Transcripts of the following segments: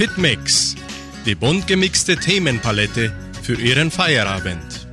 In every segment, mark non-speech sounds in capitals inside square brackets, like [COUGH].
Hitmix, die bunt gemixte Themenpalette für Ihren Feierabend.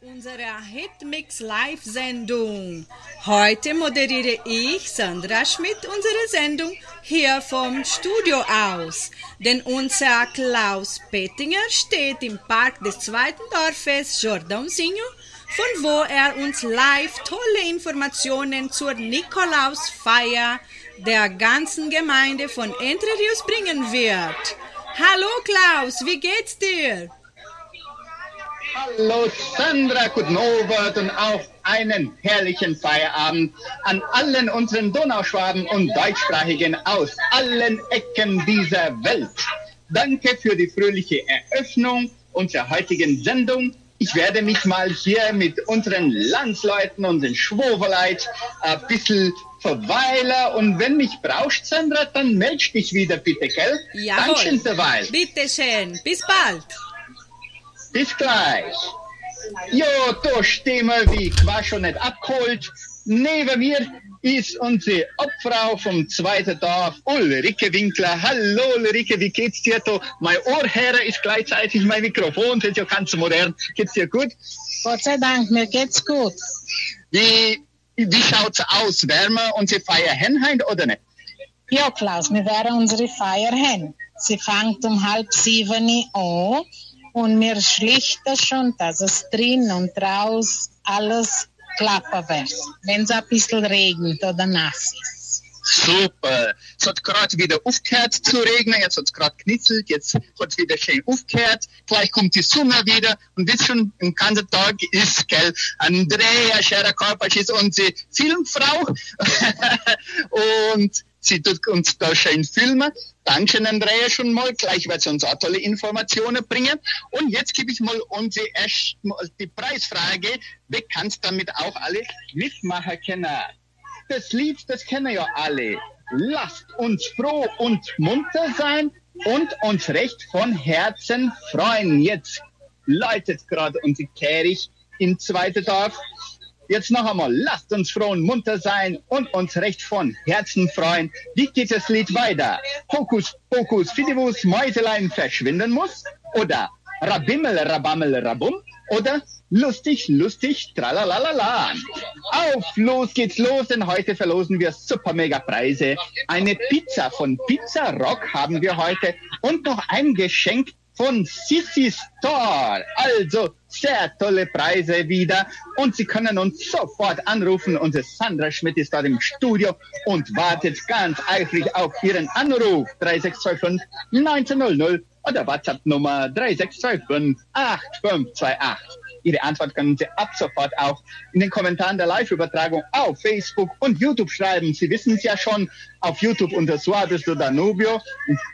Unserer Hitmix Live-Sendung. Heute moderiere ich, Sandra Schmidt, unsere Sendung hier vom Studio aus. Denn unser Klaus Pettinger steht im Park des zweiten Dorfes Jordãozinho, von wo er uns live tolle Informationen zur Nikolausfeier der ganzen Gemeinde von Entre Rios bringen wird. Hallo Klaus, wie geht's dir? Hallo Sandra, Abend und auch einen herrlichen Feierabend an allen unseren Donauschwaben und Deutschsprachigen aus allen Ecken dieser Welt. Danke für die fröhliche Eröffnung unserer heutigen Sendung. Ich werde mich mal hier mit unseren Landsleuten und den Schwoverleit ein bisschen verweilen und wenn mich brauchst, Sandra, dann meld dich wieder bitte, gell? Jawohl. Dankeschön derweil. Bitte schön, bis bald. Bis gleich. Jo, da stehen wir wie Quatsch und nicht abgeholt. Neben mir ist unsere Obfrau vom zweiten Dorf, Ulrike Winkler. Hallo Ulrike, wie geht's dir? Da? Mein Ohrherr ist gleichzeitig mein Mikrofon, das ist ja ganz modern. Geht's dir gut? Gott sei Dank, mir geht's gut. Wie, wie schaut's aus? Wärmer unsere Feier Henheim oder nicht? Ja, Klaus, wir werden unsere Feier hin. Sie fängt um halb sieben an und mir schlichten schon, dass es drin und raus alles klappen wird. Wenn es ein bisschen regnet oder nass ist. Super. Es hat gerade wieder aufgehört zu regnen, jetzt hat es gerade knitzelt, jetzt hat es wieder schön aufgehört, gleich kommt die Sonne wieder und wie schon im ganzen Tag ist, gell, Andrea Scherer-Korpatsch ist unsere Filmfrau [LAUGHS] und sie tut uns da schön filmen. Dankeschön, Andrea, schon mal. Gleich wird sie uns auch tolle Informationen bringen. Und jetzt gebe ich mal unsere erst mal die Preisfrage. Wer kannst damit auch alle mitmachen können? Das Lied, das kennen ja alle. Lasst uns froh und munter sein und uns recht von Herzen freuen. Jetzt läutet gerade unsere Kerich im zweiten Dorf. Jetzt noch einmal, lasst uns froh und munter sein und uns recht von Herzen freuen. Wie geht das Lied weiter? Hokus pokus fidibus Mäuselein verschwinden muss? Oder Rabimmel, Rabammel, Rabum? Oder lustig, lustig, tralalala. Auf, los geht's los, denn heute verlosen wir super mega Preise. Eine Pizza von Pizza Rock haben wir heute und noch ein Geschenk von Sissy Store. Also sehr tolle Preise wieder und Sie können uns sofort anrufen. Unsere Sandra Schmidt ist dort im Studio und wartet ganz eifrig auf Ihren Anruf 3625 1900 oder WhatsApp-Nummer 3625 8528. Ihre Antwort können Sie ab sofort auch in den Kommentaren der Live-Übertragung auf Facebook und YouTube schreiben. Sie wissen es ja schon, auf YouTube unter Suarez do Danubio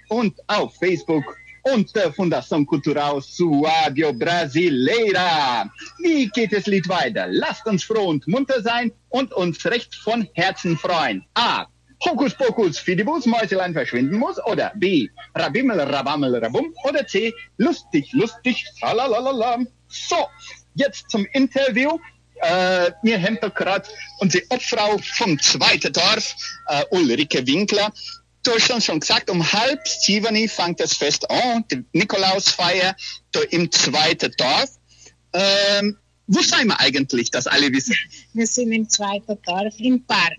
und auf Facebook unter Fundação Cultural Suádio Brasileira. Wie geht das Lied weiter? Lasst uns froh und munter sein und uns recht von Herzen freuen. A. Hokus Pokus Fidibus Mäuselein verschwinden muss oder B. Rabimmel Rabammel Rabum oder C. Lustig, lustig, tralalala. So, jetzt zum Interview. Äh, mir da gerade unsere Obfrau vom zweiten Dorf, äh, Ulrike Winkler, uns schon gesagt, um halb sieben fängt das Fest an, die Nikolausfeier im zweiten Dorf. Ähm, wo sind wir eigentlich, dass alle wissen? Wir sind im zweiten Dorf im Park,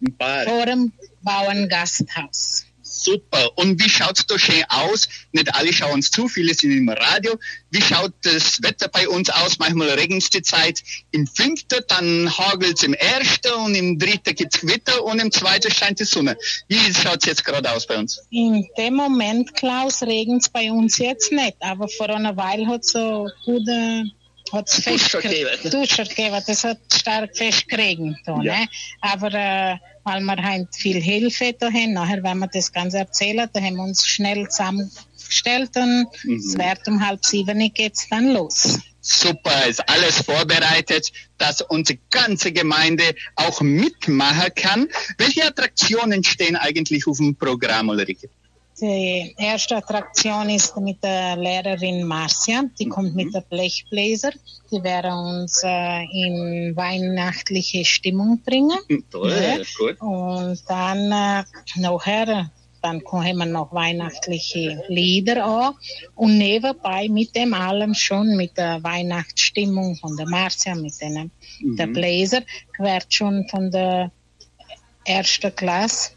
Im Park. vor dem Bauerngasthaus. Super. Und wie schaut's da schön aus? Nicht alle schauen uns zu, viele sind im Radio. Wie schaut das Wetter bei uns aus? Manchmal regnet's die Zeit im fünften, dann hagelt's im ersten und im dritten gibt's Gewitter und im zweiten scheint die Sonne. Wie schaut's jetzt gerade aus bei uns? In dem Moment, Klaus, regnet es bei uns jetzt nicht, aber vor einer Weile hat so gute hat's fest Duscher gegeben. Duscher gegeben, das hat stark fest geregnet. Da, Ja. ne? Aber äh, weil wir halt viel Hilfe da haben, nachher, wenn wir das Ganze erzählen, da haben wir uns schnell zusammengestellt und Mhm. es wird um halb sieben geht's dann los. Super, ist alles vorbereitet, dass unsere ganze Gemeinde auch mitmachen kann. Welche Attraktionen stehen eigentlich auf dem Programm, Ulrike? Die erste Attraktion ist mit der Lehrerin Marcia. Die kommt mit der Blechbläser. Die werden uns äh, in weihnachtliche Stimmung bringen. Toll, Ja. gut. Und dann äh, nachher, dann kommen noch weihnachtliche Lieder an. Und nebenbei mit dem allem schon mit der Weihnachtsstimmung von der Marcia, mit den, der Bläser, wird schon von der ersten Klasse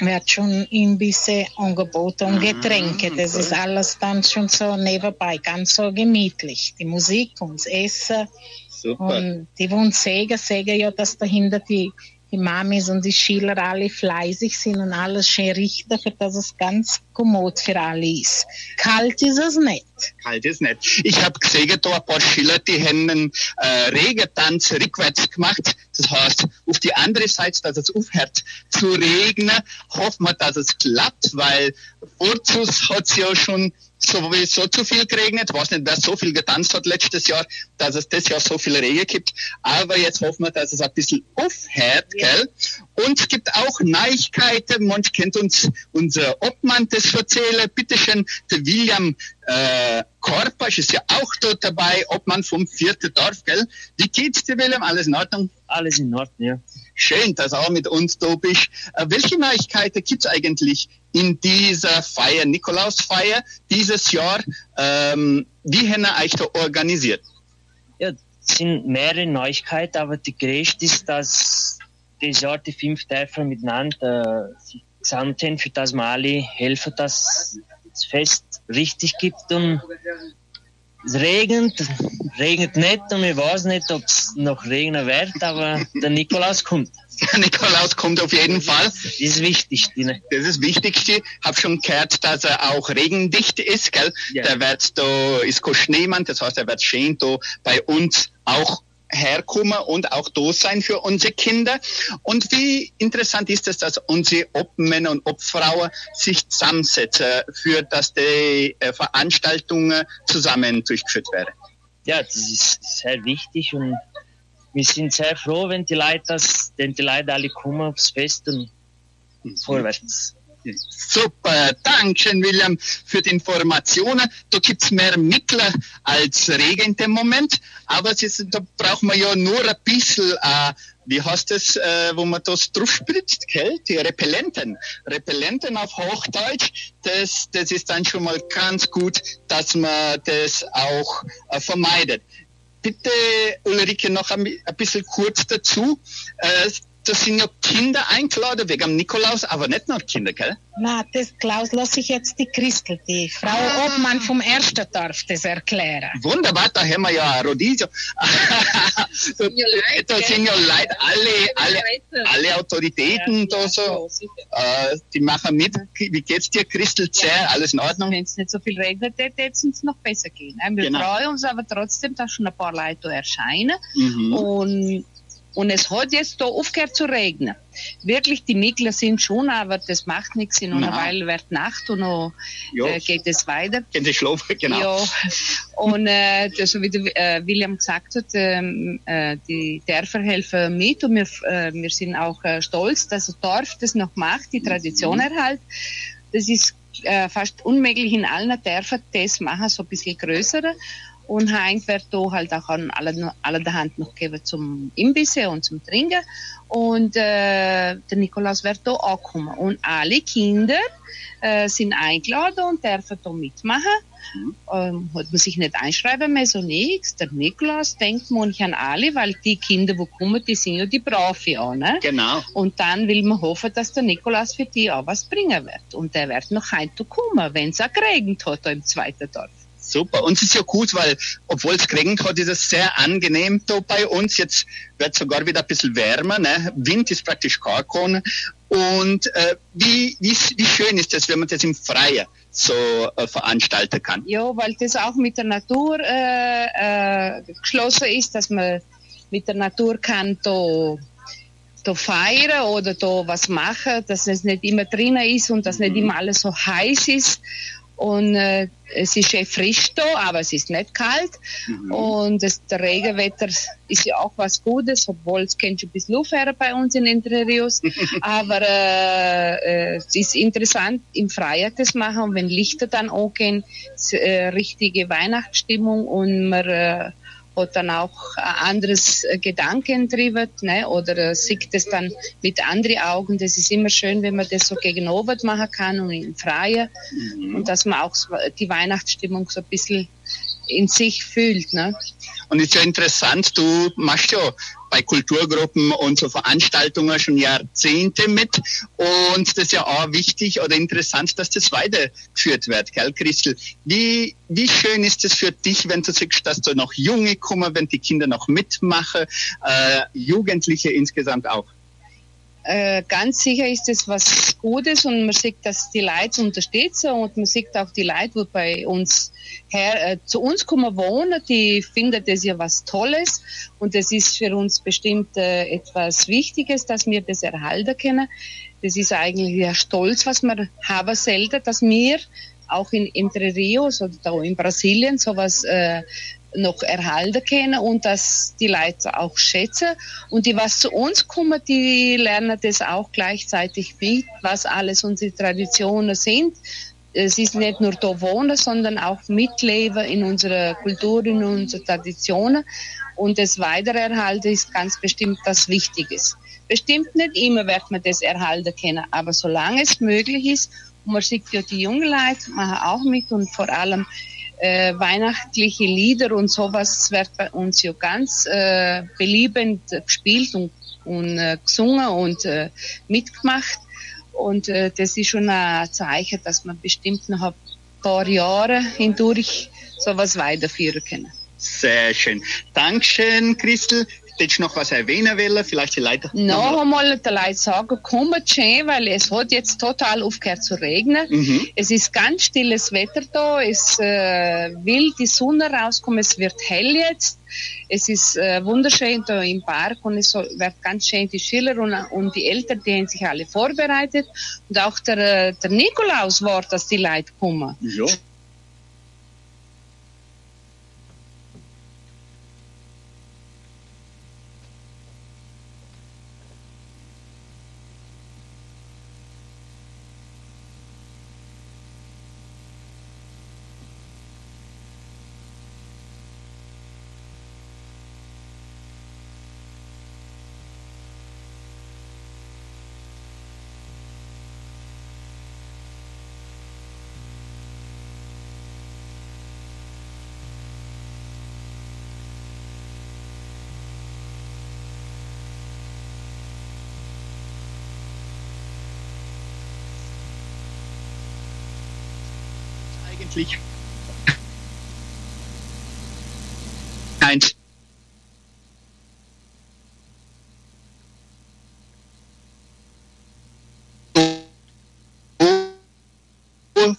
wird schon Imbisse angeboten und Getränke. Das ist alles dann schon so nebenbei, ganz so gemütlich. Die Musik und das Essen. Super. Und die wollen sagen, sagen ja, dass dahinter die, die Mamis und die Schüler alle fleißig sind und alles schön richten, für dass es ganz kommod für alle ist. Kalt ist es nicht. Kalt ist nicht. Ich habe gesehen, da ein paar Schüler, die haben einen äh, Regentanz rückwärts gemacht. Das heißt, auf die andere Seite, dass es aufhört zu regnen, hoffen wir, dass es klappt, weil Urzus hat es ja schon sowieso zu viel geregnet. Ich weiß nicht, wer so viel getanzt hat letztes Jahr, dass es das Jahr so viel Regen gibt. Aber jetzt hoffen wir, dass es ein bisschen aufhört, gell? Und es gibt auch Neuigkeiten. Manch kennt uns unser Obmann das erzählen. Bitteschön, der William äh, Korpasch ist ja auch dort dabei, Obmann vom vierten Dorf, gell? Wie geht's dir, William? Alles in Ordnung? Alles in Ordnung, ja. Schön, dass du auch mit uns da bist. Äh, welche Neuigkeiten gibt's eigentlich in dieser Feier, Nikolausfeier, dieses Jahr? Ähm, wie haben euch da organisiert? Ja, es sind mehrere Neuigkeiten, aber die größte ist, dass dieses Jahr die fünf Dörfer miteinander äh, sich haben, für das alle helfen, dass das Fest richtig gibt und es regnet, regnet nicht und ich weiß nicht, ob es noch regnen wird, aber der Nikolaus kommt. [LAUGHS] Der Nikolaus kommt auf jeden Fall. Das ist das Wichtigste. Ne? Das ist das Wichtigste. Hab schon gehört, dass er auch regendicht ist, gell? Ja. Der wird da, ist kein Schneemann, das heißt, er wird schön da bei uns auch herkommen und auch da sein für unsere Kinder. Und wie interessant ist es, dass unsere Obmänner und Obfrauen sich zusammensetzen, für dass die äh, Veranstaltungen zusammen durchgeführt werden. ja, das ist sehr wichtig und wir sind sehr froh, wenn die Leute das, wenn die Leute alle kommen aufs Fest und vorwärts. Super, Dankeschön, William, für die Informationen. Da gibt's mehr Mittel als Regen in dem Moment, aber ist, da braucht man ja nur ein bisschen, äh, wie heißt das, äh, wo man das drauf spritzt, gell? Die Repellenten. Repellenten auf Hochdeutsch, das, das ist dann schon mal ganz gut, dass man das auch äh, vermeidet. Bitte, Ulrike, noch ein, ein bisschen kurz dazu. Äh, das sind ja Kinder eingeladen wegen Nikolaus, aber nicht nur Kinder, gell? Na, das, Klaus, lass ich jetzt die Christel, die Frau Ah. Obmann vom ersten Dorf, das erklären. Wunderbar, da haben wir ja ein Rodizio. [LAUGHS] da sind ja Leute, alle, alle, alle Autoritäten da so, äh, die machen mit. Wie geht's dir, Christel Zerr? Alles in Ordnung? Wenn es nicht so viel regnet, hätte es uns noch besser gehen. Äh, Wir Genau. freuen uns aber trotzdem, dass schon ein paar Leute erscheinen. Mhm. Und, und es hat jetzt da aufgehört zu regnen. Wirklich, die Mikler sind schon, aber das macht nichts. In einer. Weile wird Nacht und noch Ja, äh, geht es weiter. können Sie schlafen, genau. Ja, und äh, das, so wie der, äh, William gesagt hat, ähm, äh, die Dörfer helfen mit und wir, äh, wir sind auch äh, stolz, dass das Dorf das noch macht, die Tradition erhält. Das ist äh, fast unmöglich in allen Dörfern, das machen, so ein bisschen größere. Und heint wird da halt auch an alle, alle der Hand noch gegeben zum Imbisse und zum Trinken. Und äh, der Nikolaus wird da ankommen. Und alle Kinder äh, sind eingeladen und dürfen da mitmachen. Ähm, hat man sich nicht einschreiben müssen, so nichts. Der Nikolaus denkt man nicht an alle, weil die Kinder, die kommen, die sind ja die Profi auch, ne? Genau. Und dann will man hoffen, dass der Nikolaus für die auch was bringen wird. Und der wird noch heute kommen, wenn es auch geregnet hat im zweiten Dorf. Super. Uns ist ja gut, weil, obwohl es geregnet hat, ist es sehr angenehm da bei uns. Jetzt wird sogar wieder ein bisschen wärmer. Ne? Wind ist praktisch gar keiner. Und äh, wie, wie, wie schön ist das, wenn man das im Freien so äh, veranstalten kann? Ja, weil das auch mit der Natur äh, äh, geschlossen ist, dass man mit der Natur kann da, da feiern oder da was machen, dass es nicht immer drinnen ist und dass nicht immer alles so heiß ist. Und äh, es ist eh frisch da, aber es ist nicht kalt. Mhm. Und das, Regenwetter ist ja auch was Gutes, obwohl es kennt schon ein bisschen Luft bei uns in Entre Rios. [LAUGHS] aber äh, äh, es ist interessant, im Freien das machen. Und wenn Lichter dann angehen, äh, richtige Weihnachtsstimmung und man äh, hat dann auch ein anderes Gedanken drüber, ne? oder äh, sieht es dann mit anderen Augen. Das ist immer schön, wenn man das so gegenüber machen kann und im Freien mhm. und dass man auch die Weihnachtsstimmung so ein bisschen in sich fühlt. Ne? Und es ist ja interessant, du machst ja bei Kulturgruppen und so Veranstaltungen schon Jahrzehnte mit. Und das ist ja auch wichtig oder interessant, dass das weitergeführt wird, gell, Christel? Wie, wie schön ist es für dich, wenn du siehst, dass du noch Junge kommen, wenn die Kinder noch mitmachen, äh, Jugendliche insgesamt auch? Äh, ganz sicher ist es was Gutes und man sieht, dass die Leute unterstützen und man sieht auch die Leute, die bei uns her, äh, zu uns kommen wohnen, die finden das ja was Tolles und das ist für uns bestimmt äh, etwas Wichtiges, dass wir das erhalten können. Das ist eigentlich der Stolz, was wir haben selten, dass wir auch in Entre Rios oder da in Brasilien sowas äh, noch erhalten können und dass die Leute auch schätzen. Und die, was zu uns kommen, die lernen das auch gleichzeitig mit, was alles unsere Traditionen sind. Es ist nicht nur da wohnen, sondern auch mitleben in unserer Kultur, in unseren Traditionen. Und das Weitererhalten ist ganz bestimmt das Wichtige. Bestimmt nicht immer wird man das erhalten können, aber solange es möglich ist, man sieht ja die jungen Leute machen auch mit und vor allem äh, weihnachtliche Lieder und sowas wird bei uns ja ganz äh, beliebend gespielt und, und äh, gesungen und äh, mitgemacht. Und äh, das ist schon ein Zeichen, dass man bestimmt noch ein paar Jahre hindurch sowas weiterführen können. Sehr schön. Dankeschön, Christel. Willst du noch was erwähnen wollen? Vielleicht die Leute? Noch einmal den Leuten sagen, kommt schön, weil es hat jetzt total aufgehört zu regnen. Mhm. Es ist ganz stilles Wetter da, es äh, will die Sonne rauskommen, es wird hell jetzt. Es ist äh, wunderschön da im Park und es wird ganz schön die Schüler und, und die Eltern, die haben sich alle vorbereitet. Und auch der, äh, der Nikolaus war, dass die Leute kommen. Ja.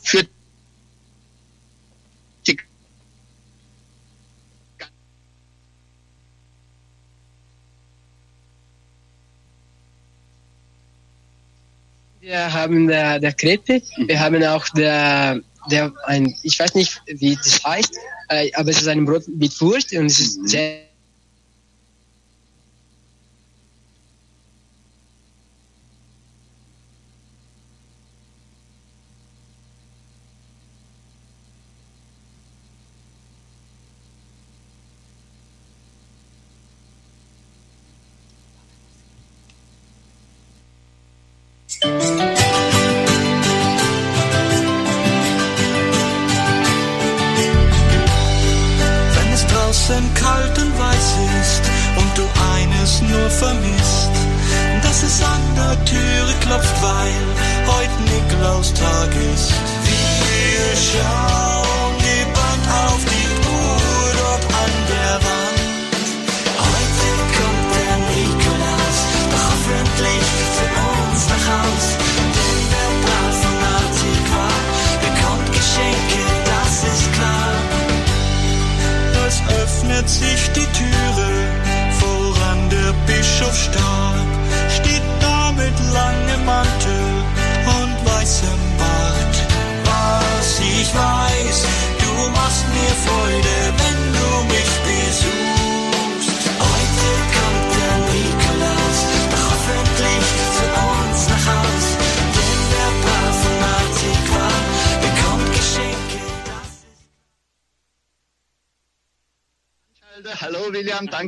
Für die Wir haben der, der Krippe, wir haben auch der der ein, ich weiß nicht, wie das heißt, äh, aber es ist ein Brot mit Wurst und es ist sehr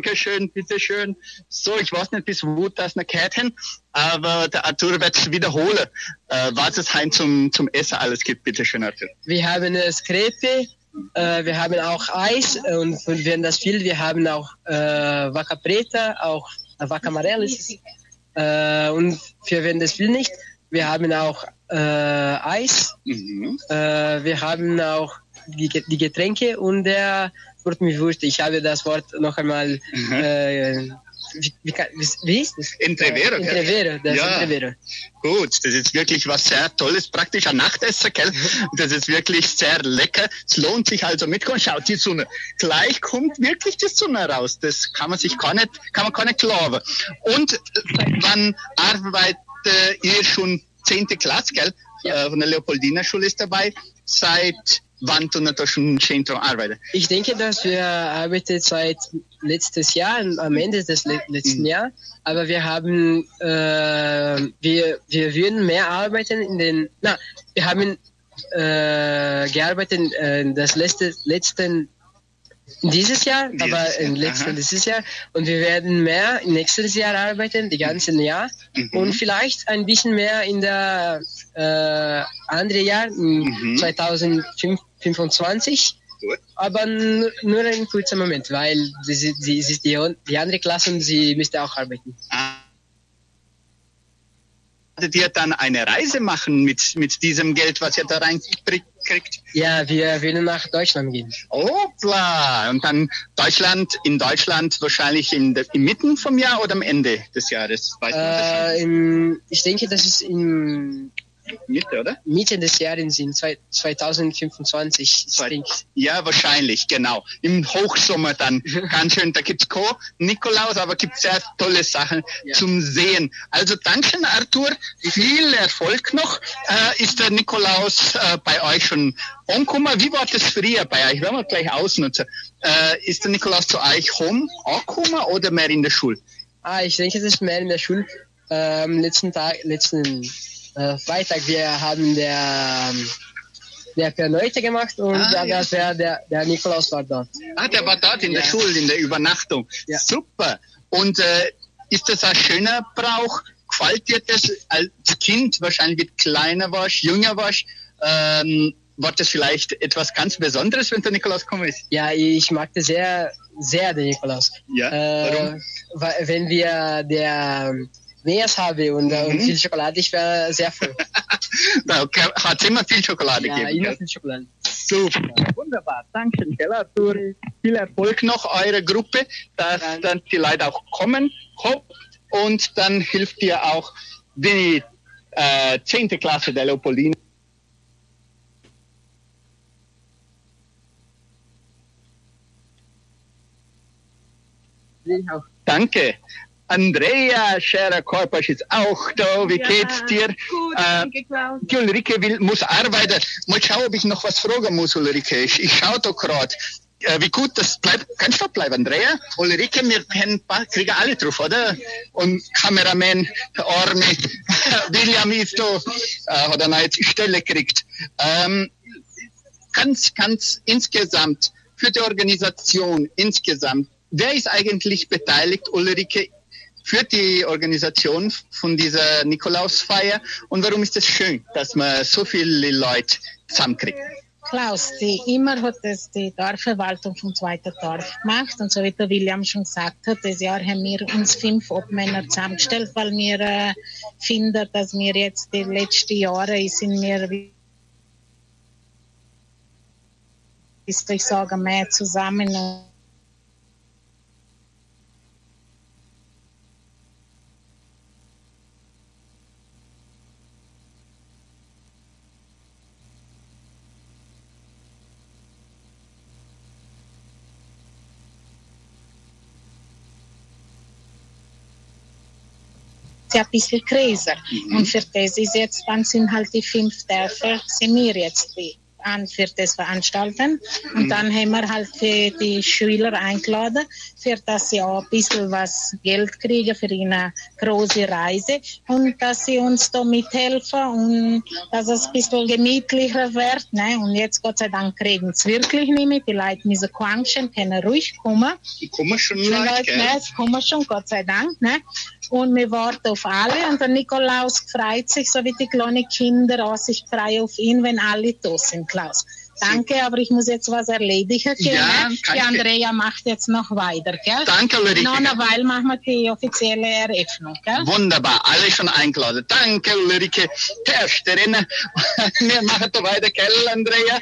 William, danke schön, bitteschön. So, ich weiß nicht, bis wo das noch gehört haben, aber der Arthur wird es wiederholen, äh, was es heim zum, zum Essen alles gibt. Bitteschön, Arthur. Wir haben äh, Skrete, äh, wir haben auch Eis und wenn das viel, wir haben auch äh, Vaca Preta, auch äh, Vaca es. Äh, und wir werden das viel nicht. Wir haben auch äh, Eis, Mhm. äh, wir haben auch die, die Getränke und der Wort mit Wurst. Ich habe das Wort noch einmal. Mhm. Äh, wie, wie, wie, ist das? Entrevero, gell? Entrevero, das Ja. Entrevero. Gut, das ist wirklich was sehr Tolles, praktisch ein Nachtessen, gell? [LAUGHS] Das ist wirklich sehr lecker. Es lohnt sich also mitkommen. Schaut die Sonne. Gleich kommt wirklich die Sonne raus. Das kann man sich gar nicht, kann man gar nicht glauben. Und äh, wann arbeitet ihr schon zehnte Klasse, gell? Äh, von der Leopoldina Schule ist dabei. Seit wann du natürlich im Zentrum arbeitest? Ich denke, dass wir arbeiten seit letztes Jahr, am Ende des letzten mhm. Jahres, aber wir haben, äh, wir, wir würden mehr arbeiten in den, na, wir haben äh, gearbeitet äh, in das letzte, letzten dieses Jahr, dieses aber im letzten dieses Jahr. Und wir werden mehr nächstes Jahr arbeiten, die ganzen mhm. Jahr. Mhm. Und vielleicht ein bisschen mehr in der äh, andere Jahr, mhm. 2015 25. Gut. Aber nur ein kurzer Moment, weil sie, ist die, die andere Klasse und sie müsste auch arbeiten. Ah ihr dann eine Reise machen mit, mit diesem Geld, was ihr da reinkriegt? Ja, wir wollen nach Deutschland gehen. Hoppla! Und dann Deutschland, in Deutschland wahrscheinlich in der, Mitten vom Jahr oder am Ende des Jahres? Äh, in, ich denke, das ist im Mitte, oder? Mitte des Jahres, in zwei- 2025. Ich Zwei- denke, Ja, wahrscheinlich, genau. Im Hochsommer dann. Ganz schön. Da gibt's Co. Nikolaus, aber gibt sehr tolle Sachen Ja. zum Sehen. Also danke, Arthur. Viel Erfolg noch. Äh, ist der Nikolaus äh, bei euch schon angekommen? Wie war das früher bei euch? Werden wir gleich ausnutzen. Äh, ist der Nikolaus zu euch home angekommen oder mehr in der Schule? ah, ich denke, das ist mehr in der Schule. Ähm, letzten Tag, letzten äh, Freitag, wir haben der, ähm, der Verneute gemacht und Ah, da, ja. wär, der, der Nikolaus war dort. Ah, der war dort in der Ja. Schule, in der Übernachtung. Ja. Super. Und äh, ist das ein schöner Brauch? Gefällt dir das als Kind, wahrscheinlich du kleiner warst, jünger warst? Ähm, war das vielleicht etwas ganz Besonderes, wenn der Nikolaus gekommen ist? Ja, ich mag das sehr, sehr, den Nikolaus. Ja, Äh, warum? weil, wenn wir der Neas habe und, äh, und Mhm. viel Schokolade, ich wäre sehr froh. [LAUGHS] Da hat immer viel Schokolade ja, gegeben. immer gell? viel Schokolade. Super. Wunderbar. Danke, gell, Arthur. Viel Erfolg noch eurer Gruppe, dass Danke. dann die Leute auch kommen. Hopp. Und dann hilft dir auch die äh, 10. Klasse der Leopoldina. Auch. Danke. Andrea Scherer-Korpasch ist auch da. Wie geht's dir? Gut, Äh. Die Ulrike will, muss arbeiten. Mal schauen, ob ich noch was fragen muss, Ulrike. Ich, ich schaue da gerade. Äh, wie gut das bleibt. Kannst du bleiben, Andrea? Ulrike, wir können, kriegen alle drauf, oder? Und Kameraman, der Arme, [LAUGHS] William ist da, äh, hat eine neue Stelle gekriegt. Ähm, ganz, ganz insgesamt, für die Organisation insgesamt, wer ist eigentlich beteiligt, Ulrike, für die Organisation von dieser Nikolausfeier und warum ist es schön, dass man so viele Leute zusammenkriegt? Klaus, die immer hat das die Dorfverwaltung vom zweiten Dorf gemacht und so wie der William schon gesagt hat, das Jahr haben wir uns fünf Obmänner zusammengestellt, weil wir äh, finden, dass wir jetzt die letzten Jahre sind wir wie ich sagen, mehr zusammen und ja ein bisschen größer. Und für das ist jetzt, dann sind halt die fünf Dörfer, sind wir jetzt die an für das Veranstalten. Und dann haben wir halt für die Schüler eingeladen, für dass sie auch ein bisschen was Geld kriegen für eine große Reise und dass sie uns da mithelfen und dass es ein bisschen gemütlicher wird. Ne? Und jetzt Gott sei Dank kriegen sie wirklich nicht mehr. Die Leute müssen quatschen, können ruhig kommen. Die kommen schon Die Leute, ne, es kommen schon, Gott sei Dank. Ne? Und wir warten auf alle. Und der Nikolaus freut sich, so wie die kleinen Kinder auch sich freuen auf ihn, wenn alle da sind, Klaus. Danke, aber ich muss jetzt was erledigen. Gell, Ja, Die Andrea macht jetzt noch weiter, gell? Danke, Ulrike. Noch eine Weile machen wir die offizielle Eröffnung, gell? Wunderbar, alle schon eingeladen. Danke, Ulrike. Tersterin. [LAUGHS] Wir machen da weiter, gell, Andrea?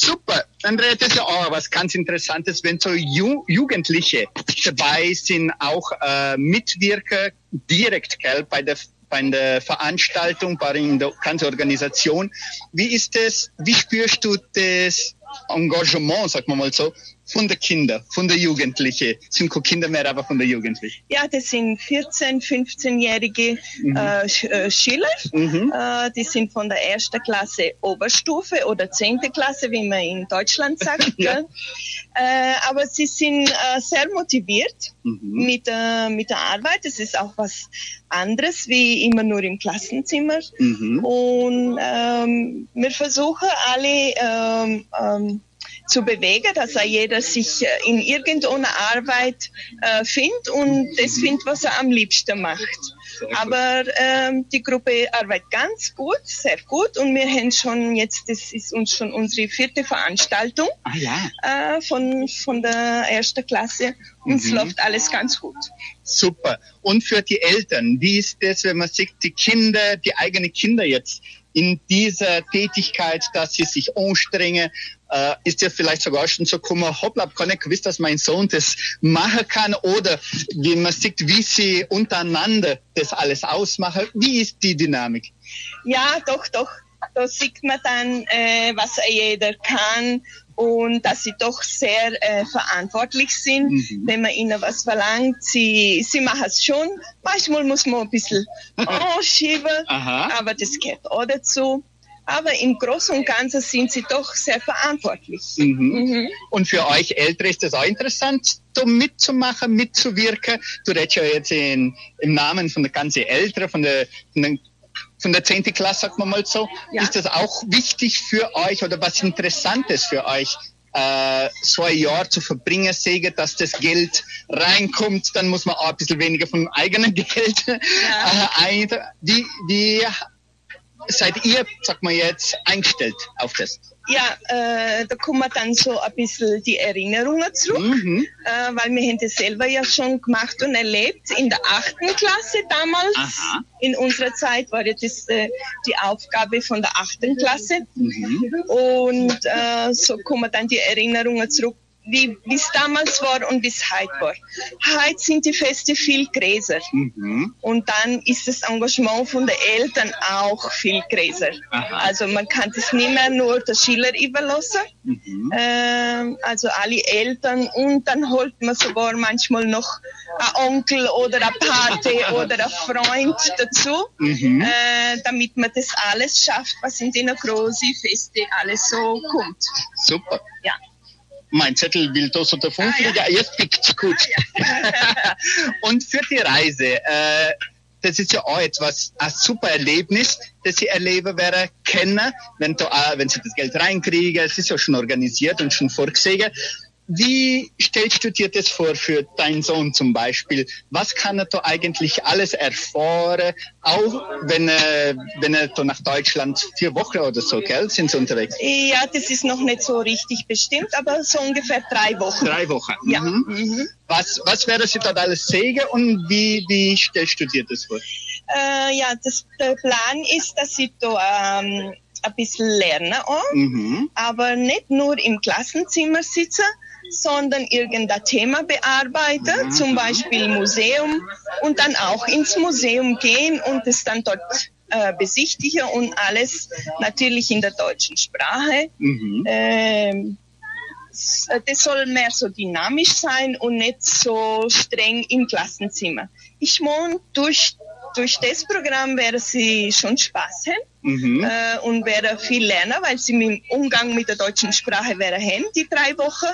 Super. Andrea, das ist ja auch was ganz Interessantes, wenn so Ju Jugendliche dabei sind, auch äh, mitwirken, direkt, gell, bei der bei der Veranstaltung, bei der ganzen Organisation. Wie ist das, wie spürst du das Engagement, wir mal so, von der Kinder, von der Jugendlichen? Sind keine Kinder mehr, aber von der Jugendlichen. Ja, das sind 14-, 15-jährige Mhm. äh, äh, Schüler. Mhm. Äh, die sind von der ersten Klasse Oberstufe oder zehnte Klasse, wie man in Deutschland [LAUGHS] sagt. Ja. Äh, aber sie sind äh, sehr motiviert Mhm. mit, mit der Arbeit. Es ist auch was anderes wie immer nur im Klassenzimmer. Mhm. Und ähm, wir versuchen alle ähm, ähm, zu bewegen, dass auch jeder sich äh, in irgendeiner Arbeit äh, findet und das findet, was er am liebsten macht. Aber ähm, die Gruppe arbeitet ganz gut, sehr gut und wir haben schon jetzt, das ist uns schon unsere vierte Veranstaltung Ah ja, äh, von, von der ersten Klasse und es Mhm. läuft alles ganz gut. super. Und für die Eltern, wie ist das, wenn man sieht, die Kinder, die eigenen Kinder jetzt in dieser Tätigkeit, dass sie sich anstrengen, äh, ist ja vielleicht sogar schon so gekommen, hoppla, hab gar nicht gewusst, dass mein Sohn das machen kann oder wie man sieht, wie sie untereinander das alles ausmachen. Wie ist die Dynamik? Ja, doch, doch. Da sieht man dann, äh, was jeder kann und dass sie doch sehr äh, verantwortlich sind, Mhm. wenn man ihnen was verlangt. Sie, sie machen es schon. Manchmal muss man ein bisschen [LAUGHS] anschieben, aber das gehört auch dazu. Aber im Großen und Ganzen sind sie doch sehr verantwortlich. Mhm. Mhm. Und für euch Ältere ist das auch interessant, da mitzumachen, mitzuwirken. Du redest ja jetzt in, im Namen von der ganzen Älteren, von der, von der, von der 10. Klasse, sagt man mal so. Ja. Ist das auch wichtig für euch oder was Interessantes für euch? Äh, so ein Jahr zu verbringen, sehen, dass das Geld reinkommt, dann muss man auch ein bisschen weniger vom eigenen [LAUGHS] Geld äh, ein. Wie, wie seid ihr, sag mal jetzt, eingestellt auf das? Ja, äh, da kommen dann so ein bisschen die Erinnerungen zurück. Mhm. äh, weil wir haben das selber ja schon gemacht und erlebt in der achten Klasse damals. Aha. In unserer Zeit war ja das äh, die Aufgabe von der achten Klasse. Mhm. Und äh, so kommen dann die Erinnerungen zurück, wie es damals war und wie es heute war. Heute sind die Feste viel größer. Mhm. Und dann ist das Engagement von den Eltern auch viel größer. Aha. Also man kann das nicht mehr nur der Schüler überlassen, Mhm. ähm, also alle Eltern und dann holt man sogar manchmal noch einen Onkel oder ein Pate [LAUGHS] oder einen Freund dazu, Mhm. äh, damit man das alles schafft, was in den großen Feste alles so kommt. Super. Ja. Mein Zettel will da so davon Ah. Ja. Jetzt pickt's gut. [LAUGHS] Und für die Reise, äh, das ist ja auch etwas, ein super Erlebnis, das Sie erleben werden können, wenn, da, wenn Sie das Geld reinkriegen. Es ist ja schon organisiert und schon vorgesehen. Wie stellst du dir das vor für deinen Sohn zum Beispiel? Was kann er da eigentlich alles erfahren, auch wenn er, wenn er da nach Deutschland vier Wochen oder so, gell, sind sie unterwegs? Ja, das ist noch nicht so richtig bestimmt, aber so ungefähr drei Wochen. Drei Wochen. Ja. Mhm. Mhm. Was, was wäre sie dort alles sehen und wie, wie stellst du dir das vor? Äh, ja, das, der Plan ist, dass ich da ähm, ein bisschen lerne auch. Mhm. aber nicht nur im Klassenzimmer sitze, sondern irgendein Thema bearbeite, Mhm. zum Beispiel Museum und dann auch ins Museum gehen und es dann dort äh, besichtige und alles natürlich in der deutschen Sprache. Mhm. Ähm, das soll mehr so dynamisch sein und nicht so streng im Klassenzimmer. Ich wohne durch durch das Programm werden sie schon Spaß haben Mhm. äh, und werden viel lernen, weil sie im Umgang mit der deutschen Sprache werden haben, die drei Wochen.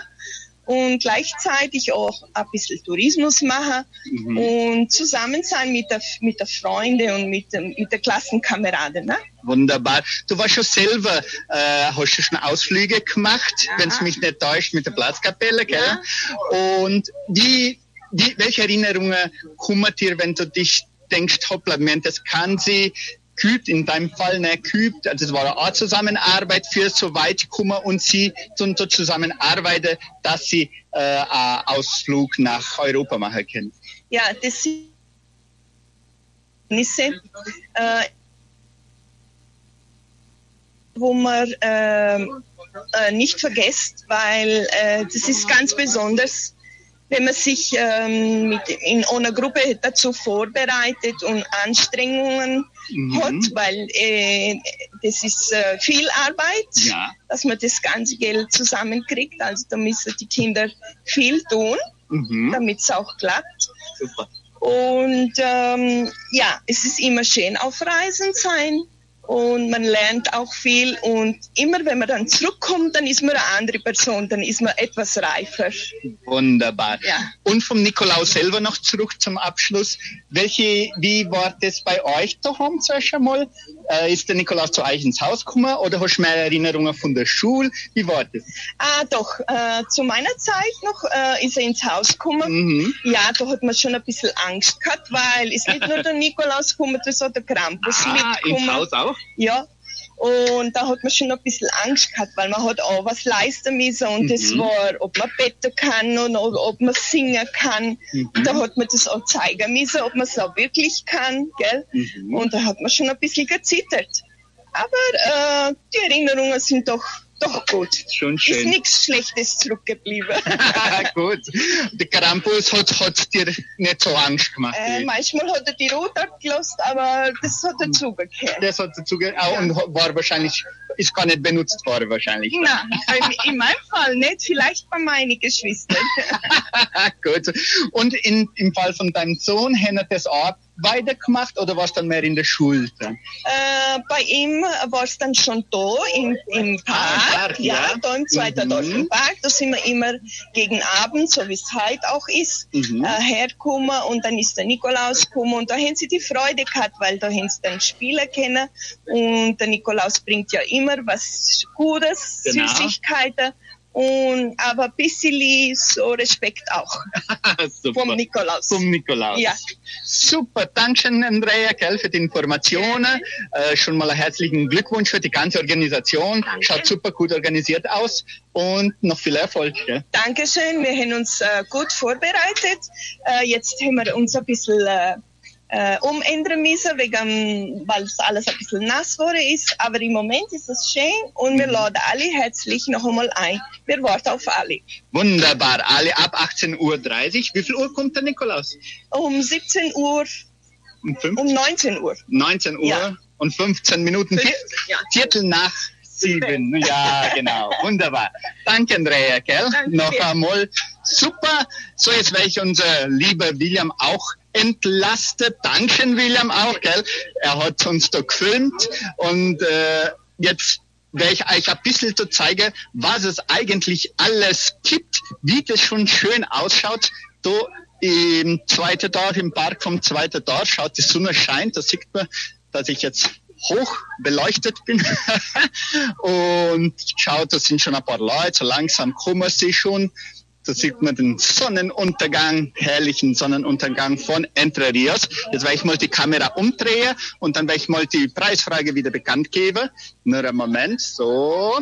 Und gleichzeitig auch ein bisschen Tourismus machen Mhm. und zusammen sein mit der, mit der Freunde und mit, mit der Klassenkameraden. Ne? Wunderbar. Du warst schon selber, äh, hast du schon Ausflüge gemacht, wenn es mich nicht täuscht, mit der Platzkapelle, gell? Und wie, wie, welche Erinnerungen kommen dir, wenn du dich denkst, hoppla, das kann sie kübt, in deinem Fall ne, kübt, also es war eine Zusammenarbeit für so weit kommen und sie zum zusammenarbeiten, dass sie äh, einen Ausflug nach Europa machen können. Ja, das sind Nisse, äh, wo man ähm, äh, nicht vergisst, weil äh, das ist ganz besonders, wenn man sich ähm, mit, in einer Gruppe dazu vorbereitet und Anstrengungen Mhm. hat, weil äh, das ist äh, viel Arbeit, Ja. dass man das ganze Geld zusammenkriegt. Also da müssen die Kinder viel tun, Mhm. damit es auch klappt. Super. Und ähm, ja, es ist immer schön auf Reisen sein und man lernt auch viel und immer wenn man dann zurückkommt, dann ist man eine andere Person, dann ist man etwas reifer. Wunderbar. Ja. Und vom Nikolaus selber noch zurück zum Abschluss. Welche, wie war das bei euch daheim zuerst einmal? Äh, ist der Nikolaus zu euch ins Haus gekommen oder hast du mehr Erinnerungen von der Schule? Wie war das? Ah, doch, äh, zu meiner Zeit noch äh, ist er ins Haus gekommen. Mhm. Ja, da hat man schon ein bisschen Angst gehabt, weil ist nicht nur der Nikolaus gekommen, das hat der Krampus Ah, ins mitgekommen. Haus auch? Ja. Und da hat man schon ein bisschen Angst gehabt, weil man hat auch was leisten müssen und das Mhm. war, ob man beten kann und ob, ob man singen kann. Mhm. Da hat man das auch zeigen müssen, ob man es auch wirklich kann, gell? Mhm. Und da hat man schon ein bisschen gezittert. Aber äh, die Erinnerungen sind doch, doch gut. Schon Ist schön. nichts Schlechtes zurückgeblieben. [LAUGHS] Gut. Der Krampus hat, hat dir nicht so Angst gemacht. äh, manchmal hat er die Rot abgelassen, aber das hat er zugekehrt. das hat dazu ge- auch und war wahrscheinlich, ist gar nicht benutzt worden wahrscheinlich. Nein, in- in meinem Fall nicht, vielleicht bei meinen Geschwistern. [LAUGHS] Gut. Und in, im Fall von deinem Sohn, hat er das auch weitergemacht oder warst du dann mehr in der Schule? Äh, bei ihm war es dann schon da im, im Park, Ah, im Park, ja, ja. da im zweiten Mhm. Dorf im Park. Da sind wir immer gegen Abend, so wie es heute auch ist, Mhm. äh, hergekommen und dann ist der Nikolaus gekommen und da haben sie die Freude gehabt, weil da haben sie dann Spieler kennen und der Nikolaus bringt ja immer was Gutes, Genau. Süßigkeiten und aber ein bisschen so Respekt auch [LAUGHS] vom Nikolaus. Vom Nikolaus. Ja. Super, Dankeschön, Andrea, gell, für die Informationen. Äh, schon mal einen herzlichen Glückwunsch für die ganze Organisation. Schaut super gut organisiert aus und noch viel Erfolg. Gell? Dankeschön, wir haben uns äh, gut vorbereitet. Äh, jetzt haben wir uns ein bisschen äh, umändern müssen, wegen, weil es alles ein bisschen nass geworden ist. Aber im Moment ist es schön und wir laden alle herzlich noch einmal ein. Wir warten auf alle. Wunderbar, alle ab 18.30 Uhr. Wie viel Uhr kommt der Nikolaus? Um 17 Uhr, Um um 19 Uhr. 19 Uhr Ja. und 15 Minuten. Vier, ja. Viertel nach sieben. Ja, genau. [LAUGHS] Wunderbar. Danke, Andrea, gell? Danke Noch einmal. Super. So, jetzt werde ich unser lieber William auch entlastet. Dankeschön, William, auch, gell? Er hat uns da gefilmt und äh, jetzt werde ich euch ein bisschen zu zeigen, was es eigentlich alles gibt, wie das schon schön ausschaut. Da im zweiten Dorf, im Park vom zweiten Dorf, schaut die Sonne scheint, da sieht man, dass ich jetzt hoch beleuchtet bin. [LAUGHS] und schaut, da sind schon ein paar Leute, so langsam kommen sie schon. Da sieht man den Sonnenuntergang, herrlichen Sonnenuntergang von Entre Rios. Jetzt werde ich mal die Kamera umdrehen und dann werde ich mal die Preisfrage wieder bekannt geben. Nur einen Moment, so.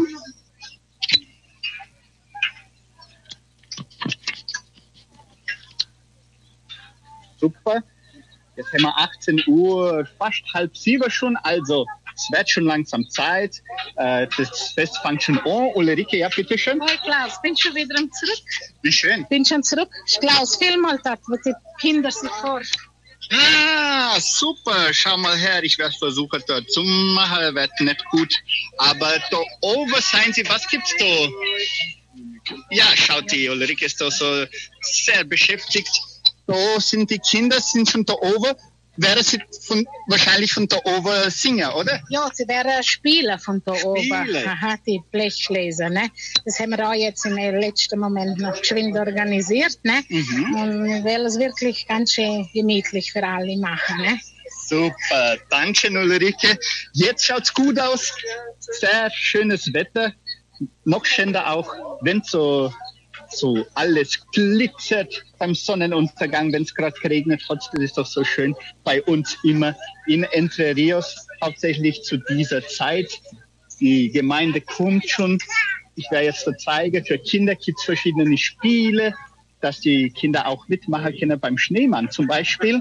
Super. Jetzt haben wir 18 Uhr, fast halb sieben schon, also es wird schon langsam Zeit. Äh, das Fest fängt schon an. Ulrike, ja, bitteschön. Hoi Klaus, bin schon wieder zurück. Wie schön. Bin schon zurück. Klaus, film mal das, was die Kinder sich vor. Ah, super. Schau mal her. Ich werde versuchen, da zu machen. Wird nicht gut. Aber da oben seien Sie, was gibt's da? Ja, schaut die Ulrike ist da so sehr beschäftigt. Da sind die Kinder, sind schon da oben. Wäre sie von, wahrscheinlich von da oben singen, oder? Ja, sie werden spielen von da oben. Spielen? Aha, die Blechgläser, ne? Das haben wir auch jetzt im letzten Moment noch geschwind organisiert, ne? Mhm. Und wir wollen es wirklich ganz schön gemütlich für alle machen, ne? Super, danke Ulrike. Jetzt schaut's gut aus. Sehr schönes Wetter. Noch schöner auch, wenn so, so alles glitzert beim Sonnenuntergang, wenn es gerade geregnet hat. Das ist doch so schön bei uns immer in Entre Rios, hauptsächlich zu dieser Zeit. Die Gemeinde kommt schon. Ich werde jetzt so zeigen, für Kinder gibt's verschiedene Spiele, dass die Kinder auch mitmachen können beim Schneemann zum Beispiel.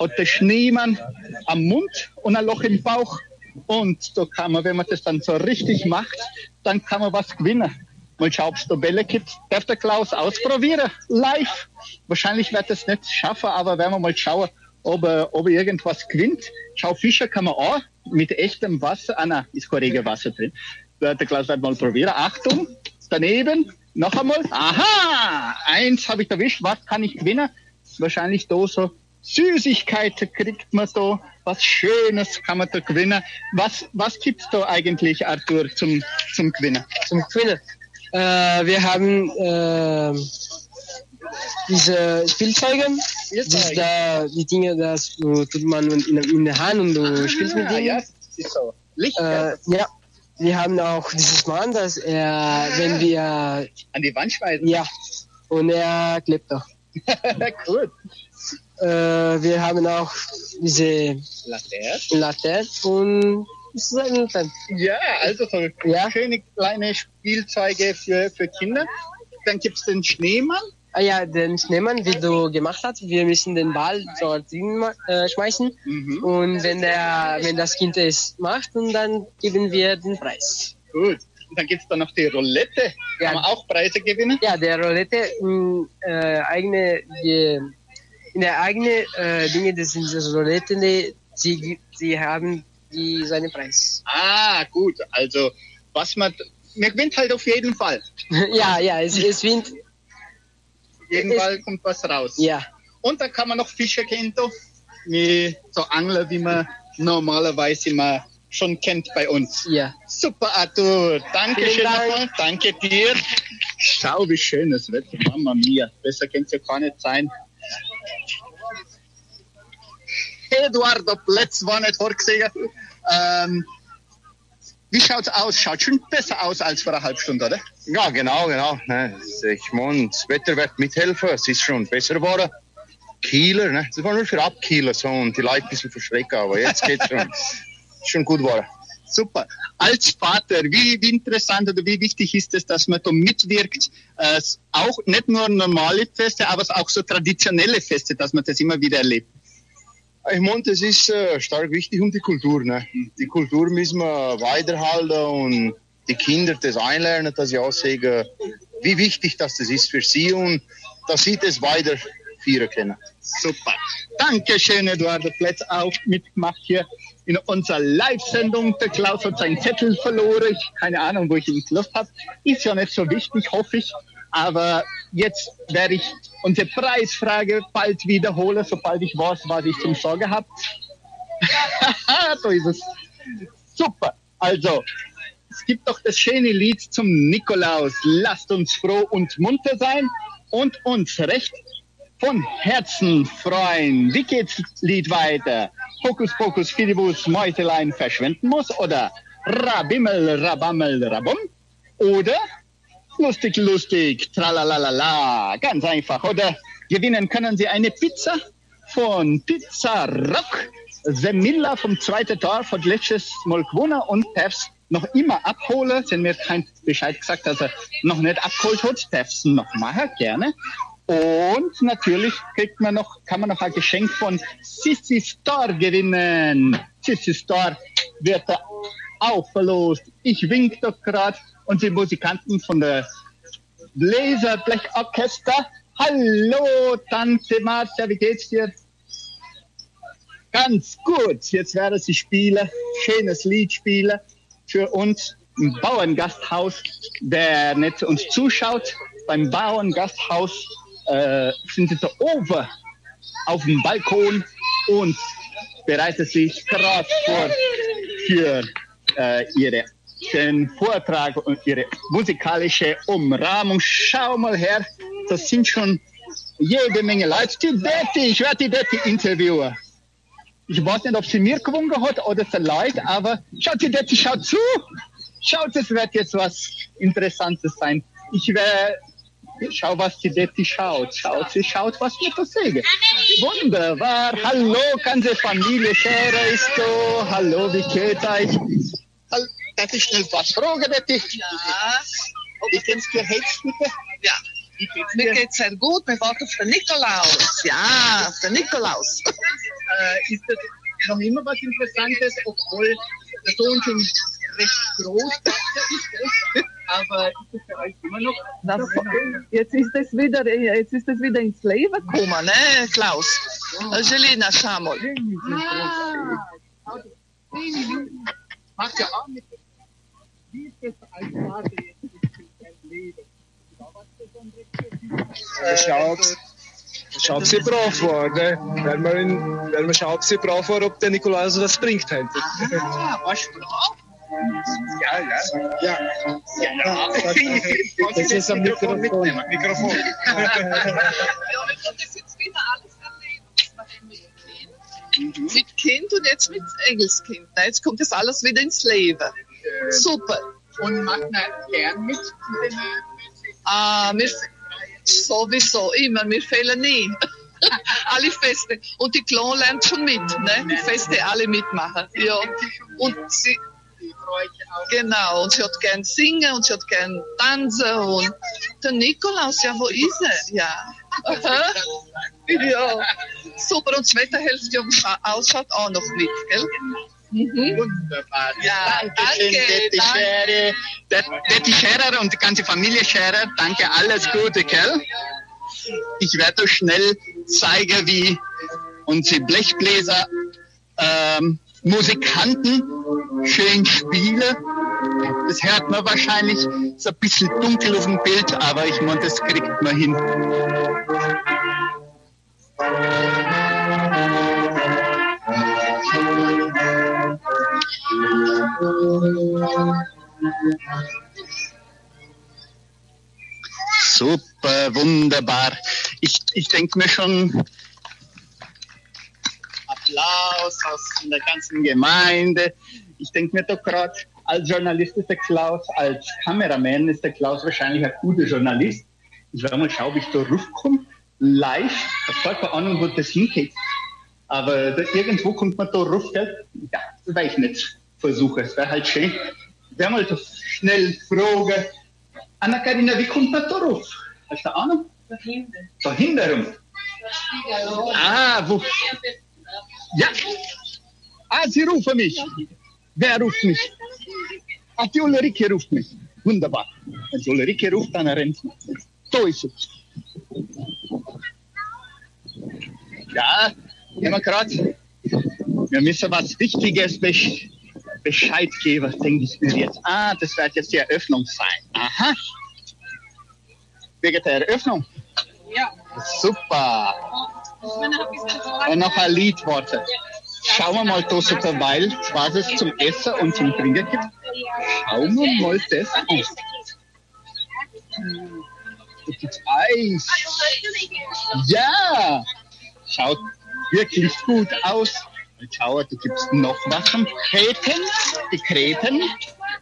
Hat der Schneemann am Mund und ein Loch im Bauch. Und da kann man, wenn man das dann so richtig macht, dann kann man was gewinnen. Mal schauen, ob Bälle gibt. Darf der Klaus ausprobieren? Live. Wahrscheinlich wird es nicht schaffen, aber werden wir mal schauen, ob er, ob er irgendwas gewinnt. Schau, Fischer kann man auch mit echtem Wasser. Ah, nein, ist kein Regenwasser drin. Der, der Klaus wird mal probieren. Achtung, daneben. Noch einmal. Aha! Eins habe ich erwischt. Was kann ich gewinnen? Wahrscheinlich da so Süßigkeiten kriegt man da, was Schönes kann man da gewinnen. Was, was gibt's da eigentlich, Arthur, zum, zum Gewinnen? Zum Gewinnen. Äh, wir haben äh, diese Spielzeuge. Das da die Dinge, das du, tut man in, in der Hand und du spielst mit Ah, denen. ja, das ist so. Licht Äh, ja, wir haben auch dieses Mann, dass er, wenn wir, an die Wand schmeißen. ja, und er klebt auch. Gut. [LAUGHS] Äh, wir haben auch diese Laterne. Latte und Latte. Ja, also so Ja. schöne kleine Spielzeuge für, für Kinder. Dann gibt's den Schneemann. Ah ja, den Schneemann, wie du gemacht hast, wir müssen den Ball dort hin äh, schmeißen Mhm. und wenn der, wenn das Kind es macht, und dann geben wir den Preis. Gut. Und dann gibt's da noch die Roulette. Ja. Kann man auch Preise gewinnen? Ja, der Roulette äh, eigene, die, in der eigene äh, Dinge, das sind Roulette, die, sie, sie haben die seinen Preis. Ah, gut. Also, was man, man gewinnt halt auf jeden Fall. [LAUGHS] ja, ja, es, es wird, Auf jeden Es- Fall kommt was raus. ja, Und dann kann man noch Fische kennen, da. wie so Angler, wie man normalerweise immer schon kennt bei uns. ja. Super, Arthur. Danke Vielen schön Dank. nochmal. Danke dir. Schau, wie schön das Wetter. Mama mia. Besser kann es ja gar nicht sein. Eduardo Plätz war nicht vorgesehen. Ähm, wie schaut's aus? Schaut schon besser aus als vor einer halben Stunde, oder? Ja, genau, genau. Ne. Ich meine, das Wetter wird mithelfen. Es ist schon besser geworden. Kieler, ne? Das war nur für Abkieler so und die Leute ein bisschen verschrecken, aber jetzt geht's schon. Ist [LAUGHS] schon gut geworden. Super. Als Vater, wie, wie interessant oder wie wichtig ist es, dass man da mitwirkt, äh, auch nicht nur normale Feste, aber auch so traditionelle Feste, dass man das immer wieder erlebt. Ich meine, das ist äh, stark wichtig um die Kultur. Ne? Die Kultur müssen wir weiterhalten und die Kinder das einlernen, dass sie auch sagen, wie wichtig das, das ist für sie und dass sie das weiter feiern können. Super. Dankeschön, Eduardo Plätz, auch mitgemacht hier in unserer Live-Sendung. Der Klaus hat seinen Zettel verloren. Ich, keine Ahnung, wo ich ihn gelöst habe. Ist ja nicht so wichtig, hoffe ich. Aber jetzt werde ich unsere Preisfrage bald wiederholen, sobald ich weiß, was ich zum Sorge habe. [LAUGHS] so ist es. Super. Also, es gibt doch das schöne Lied zum Nikolaus. Lasst uns froh und munter sein und uns recht von Herzen freuen. Wie geht's Lied weiter? Hokus pokus fidibus Mäuselein verschwinden muss oder Rabimmel, Rabammel, Rabum? Oder lustig, lustig, tralalala, ganz einfach. Oder gewinnen können Sie eine Pizza von Pizza Rock. Semilla vom zweiten Dorf hat letztes Mal und darf's noch immer abholen. Haben mir kein Bescheid gesagt, dass er noch nicht abgeholt hat. Darf's noch machen, gerne. Und natürlich kriegt man noch, kann man noch ein Geschenk von Sissy Store gewinnen. Sissy Store wird verlost. Ich wink doch gerade und die Musikanten von der Bläserblechorchester. Hallo, Tante Marcia, wie geht's dir? Ganz gut. Jetzt werden sie spielen, schönes Lied spielen für uns im Bauerngasthaus, der nicht uns zuschaut. Beim Bauerngasthaus äh, sind sie da oben auf dem Balkon und bereitet sich gerade vor für äh, ihre den Vortrag und ihre musikalische Umrahmung. Schau mal her, das sind schon jede Menge Leute. Die Betty, ich werde die Betty interviewen. Ich weiß nicht, ob sie mir gewungen hat oder sie Leute, aber schaut die Betty, schaut zu. Schaut, es wird jetzt was Interessantes sein. Ich werde Schau, was die Betty schaut. Schaut, sie schaut, was ich da sehe. Wunderbar. Hallo, ganze Familie Scherer ist da. Hallo, wie geht euch? Hallo, darf ich schnell was fragen, Betty? Ja. Wie geht's dir jetzt, bitte? Ja. Mir geht's sehr gut. Wir warten auf den Nikolaus. Ja, auf den Nikolaus. Äh, ist das noch immer was Interessantes, obwohl der Sohn schon recht groß ist? Aber ist das für euch immer noch? Na, jetzt ist es wieder, jetzt ist es wieder ins Leben gekommen, ne, Klaus? Angelina, schau mal. Macht ja auch mit. Wie ist das als Vater jetzt in deinem Leben? Schaut, schaut sie brav war, ne? Wenn man, in, wenn man schaut, sie brav war, ob der Nikolaus was bringt heute. Ah, warst du brav? Ja, ja. Ja. Ja, ja. Das [LAUGHS] ist am Mikrofon. Mikrofon. Mit Kind und jetzt mit Engelskind. Jetzt kommt das alles wieder ins Leben. Super. Und macht man gern mit? Ah, wir, sowieso, immer, wir fehlen nie. [LAUGHS] alle Feste. Und die Klon lernt schon mit, ne? Die Feste alle mitmachen. Ja. Und sie, genau, und sie hat gern singen und sie hat gern tanzen und der Nikolaus, ja, wo ist er? Ja. [LAUGHS] Ja. Super, und das Wetter hilft ja ausschaut auch noch mit, gell? Mhm. Wunderbar. Ja, danke, Betty danke. Scherer. Betty Scherer und die ganze Familie Scherer. Danke, alles Gute, gell? Ich werde euch schnell zeigen, wie unsere Blechbläser, ähm, Musikanten schön spielen. Das hört man wahrscheinlich, ist ein bisschen dunkel auf dem Bild, aber ich meine, das kriegt man hin. Super, wunderbar. Ich, ich denke mir schon, Applaus aus der ganzen Gemeinde. Ich denke mir doch gerade, als Journalist ist der Klaus, als Kameramann ist der Klaus wahrscheinlich ein guter Journalist. Ich werde mal schauen, ob ich da rufkomme. Live, ich habe keine Ahnung, wo das hingeht. Aber da, irgendwo kommt man da ruf, gell? Ja, das weiß ich nicht. Versuche, es wäre halt schön. Werde mal schnell fragen. Anna-Karina, wie kommt man da ruf? Hast du eine Ahnung? Dahinter rum. Ah, wo? Ja. Ah, Sie rufen mich. Wer ruft mich? Ah, die Ulrike ruft mich. Wunderbar. Wenn die Ulrike ruft, dann rennt sie. So ist es. Ja, immer gerade. Wir müssen was Wichtiges besch Bescheid geben, denke ich mir jetzt. Ah, das wird jetzt die Eröffnung sein. Aha. Wegen der Eröffnung? Ja. Super. Und noch ein Lied warten. Schauen wir mal da so derweil, was es zum Essen und zum Trinken gibt. Schauen wir mal das an. Da gibt's Eis. Ja. Schaut wirklich gut aus. Und schau, da gibt's noch was zum Kreten. Die Kreten.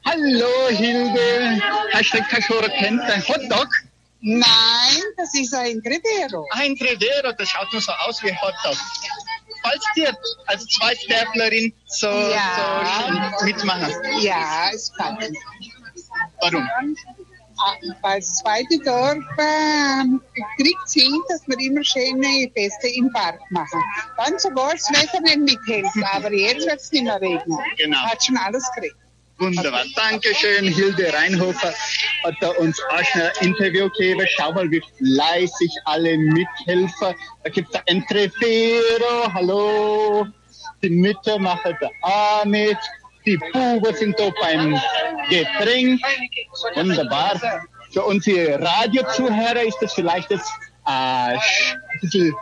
Hallo Hilde. Hast du keine schon erkannt? Ein Hotdog? Nein, das ist ein Trevero. Ein Trevero, das schaut nur so aus wie Hotdog. Falls dir als Zweitstäblerin so, Ja. so mitmachen. Ja, es kann. Warum? Weil das zweite Dorf ähm, kriegt hin, dass wir immer schöne Feste im Park machen. Dann sogar das Wetter nicht mithelfen, aber jetzt wird es nicht mehr regnen. Genau. Hat schon alles gekriegt. Wunderbar. Dankeschön. Hilde Reinhofer hat uns auch schnell ein Interview gegeben. Schau mal, wie fleißig alle mithelfen. Da gibt es ein Trefero. Hallo. Die Mütter machen da auch mit. Die Buben sind da beim Getränk. Wunderbar. Für unsere Radiozuhörer ist das vielleicht jetzt äh, ein bisschen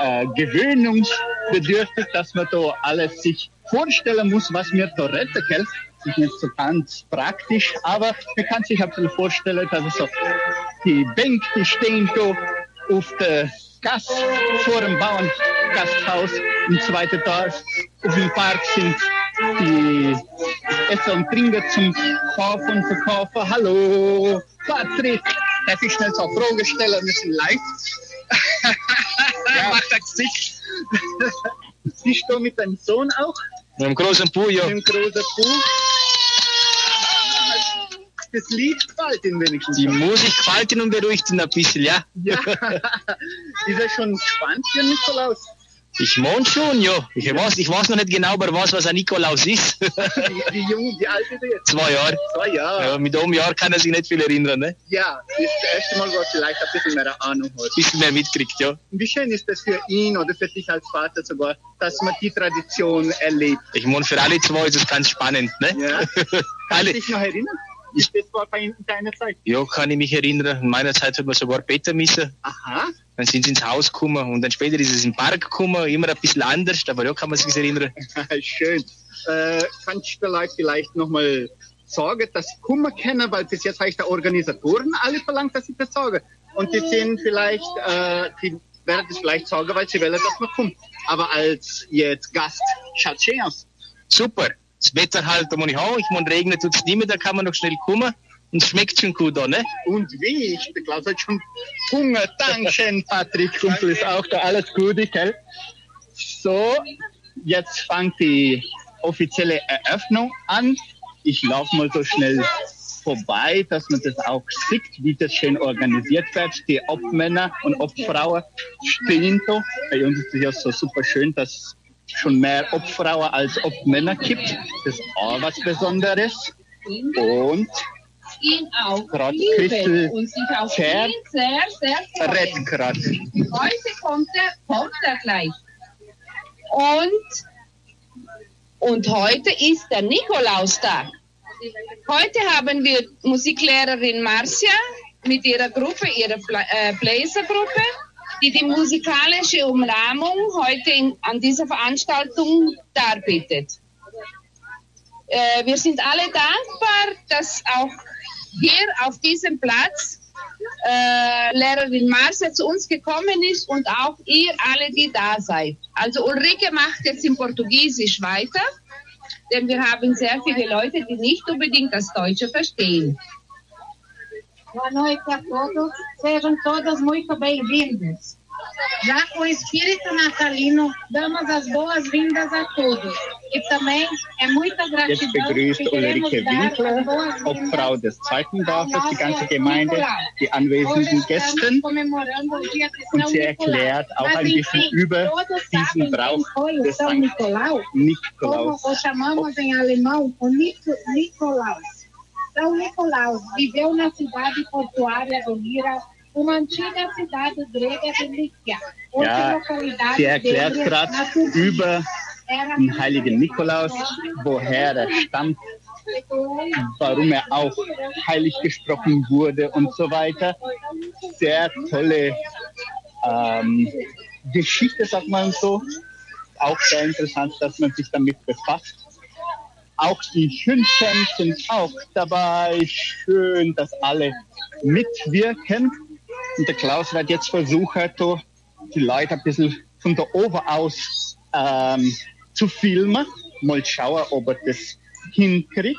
äh, gewöhnungsbedürftig, dass man da alles sich vorstellen muss, was mir da retten kann. Das ist nicht so ganz praktisch, aber man kann sich ein bisschen vorstellen, dass es so die Bänke, die stehen da auf der Gas vor dem Bauerngasthaus so weiter da auf dem Park sind die Esser und Trinker zum Kaufen und Verkaufen. Hallo, Patrick, darf ich schnell eine Frage stellen? Wir sind live. ja. [LAUGHS] Macht ein Gesicht. Bist du mit deinem Sohn auch? Mit dem großen Puh, ja. Mit dem großen Puh. Das Lied gefällt ihm wenigstens. Die Musik gefällt Ihnen und beruhigt ihn ein bisschen, ja? Ja. [LAUGHS] Ist er schon gespannt für Nikolaus? Ich meine schon, ja. Ich weiß, ich weiß noch nicht genau, aber was, was ein Nikolaus ist. Wie, wie jung, wie alt ist er jetzt? Zwei Jahre. Zwei Jahre. Ja, mit einem Jahr kann er sich nicht viel erinnern, ne? Ja, das ist das erste Mal, wo er vielleicht ein bisschen mehr Ahnung hat. Bisschen mehr mitkriegt, ja. Wie schön ist das für ihn oder für dich als Vater sogar, dass man die Tradition erlebt? Ich meine, für alle zwei ist es ganz spannend, ne? Ja. [LAUGHS] Kannst du dich noch erinnern? Ist das war bei in deiner Zeit? ja, kann ich mich erinnern. In meiner Zeit hat man sogar beten müssen. Aha. Dann sind sie ins Haus gekommen und dann später ist es im Park gekommen, immer ein bisschen anders, aber ja, kann man sich erinnern. [LAUGHS] Schön. Äh, kannst du vielleicht, vielleicht nochmal sagen, dass sie Kummer kennen, weil bis jetzt habe ich der Organisatoren alle verlangt, dass sie das sagen. Und die sind vielleicht, äh, die werden das vielleicht sagen, weil sie wollen, dass man kommt. Aber als jetzt Gast, schaut schön aus. Super. Das Wetter halt, da muss ich auch. Ich meine, regnet tut's nicht mehr, da kann man noch schnell kommen. Und es schmeckt schon gut da, ne? Und wie? Ich der Klaus hat schon Hunger. Dankeschön, Patrick. Kumpel ist auch da. Alles Gute, gell? So, jetzt fängt die offizielle Eröffnung an. Ich laufe mal so schnell vorbei, dass man das auch sieht, wie das schön organisiert wird. Die Obmänner und Obfrauen stehen da. Bei uns ist es ja so super schön, dass es schon mehr Obfrauen als Obmänner gibt. Das ist auch was Besonderes. Und lieben Christel freuen. Red grad. Heute kommt er, kommt er gleich. Und, und heute ist der Nikolaustag. Heute haben wir Musiklehrerin Marcia mit ihrer Gruppe, ihrer Bla- äh, Bläsergruppe, die die musikalische Umrahmung heute in, an dieser Veranstaltung darbietet. Äh, wir sind alle dankbar, dass auch hier auf diesem Platz äh, Lehrerin Marcia zu uns gekommen ist und auch ihr alle, die da seid. Also Ulrike macht jetzt in Portugiesisch weiter, denn wir haben sehr viele Leute, die nicht unbedingt das Deutsche verstehen. Boa noite a todos, sejam todas muito bem-vindas. Já com o espírito natalino, damos as boas-vindas a todos. E também é muita gratidão que queremos dar as boas-vindas Obfrau des zweiten Dorfes, die ganze Gemeinde, die anwesenden Gästen. comemorando o dia de Und São sie erklärt auch ein bisschen über diesen Brauch des Sankt Nicolau? Como Nikolaus. o chamamos em alemão, o Nico, Nicolaus. São Nicolaus viveu na cidade portuária do Lira, uma antiga cidade grega de Líquia. Ja, sie erklärt gerade über den heiligen Nikolaus, woher er stammt, warum er auch heilig gesprochen wurde und so weiter. Sehr tolle ähm, Geschichte, sagt man so. Auch sehr interessant, dass man sich damit befasst. Auch die Hündchen sind auch dabei. Schön, dass alle mitwirken. Und der Klaus wird jetzt versuchen, die Leute ein bisschen von da oben aus ähm, zu filmen. Mal schauen, ob er das hinkriegt.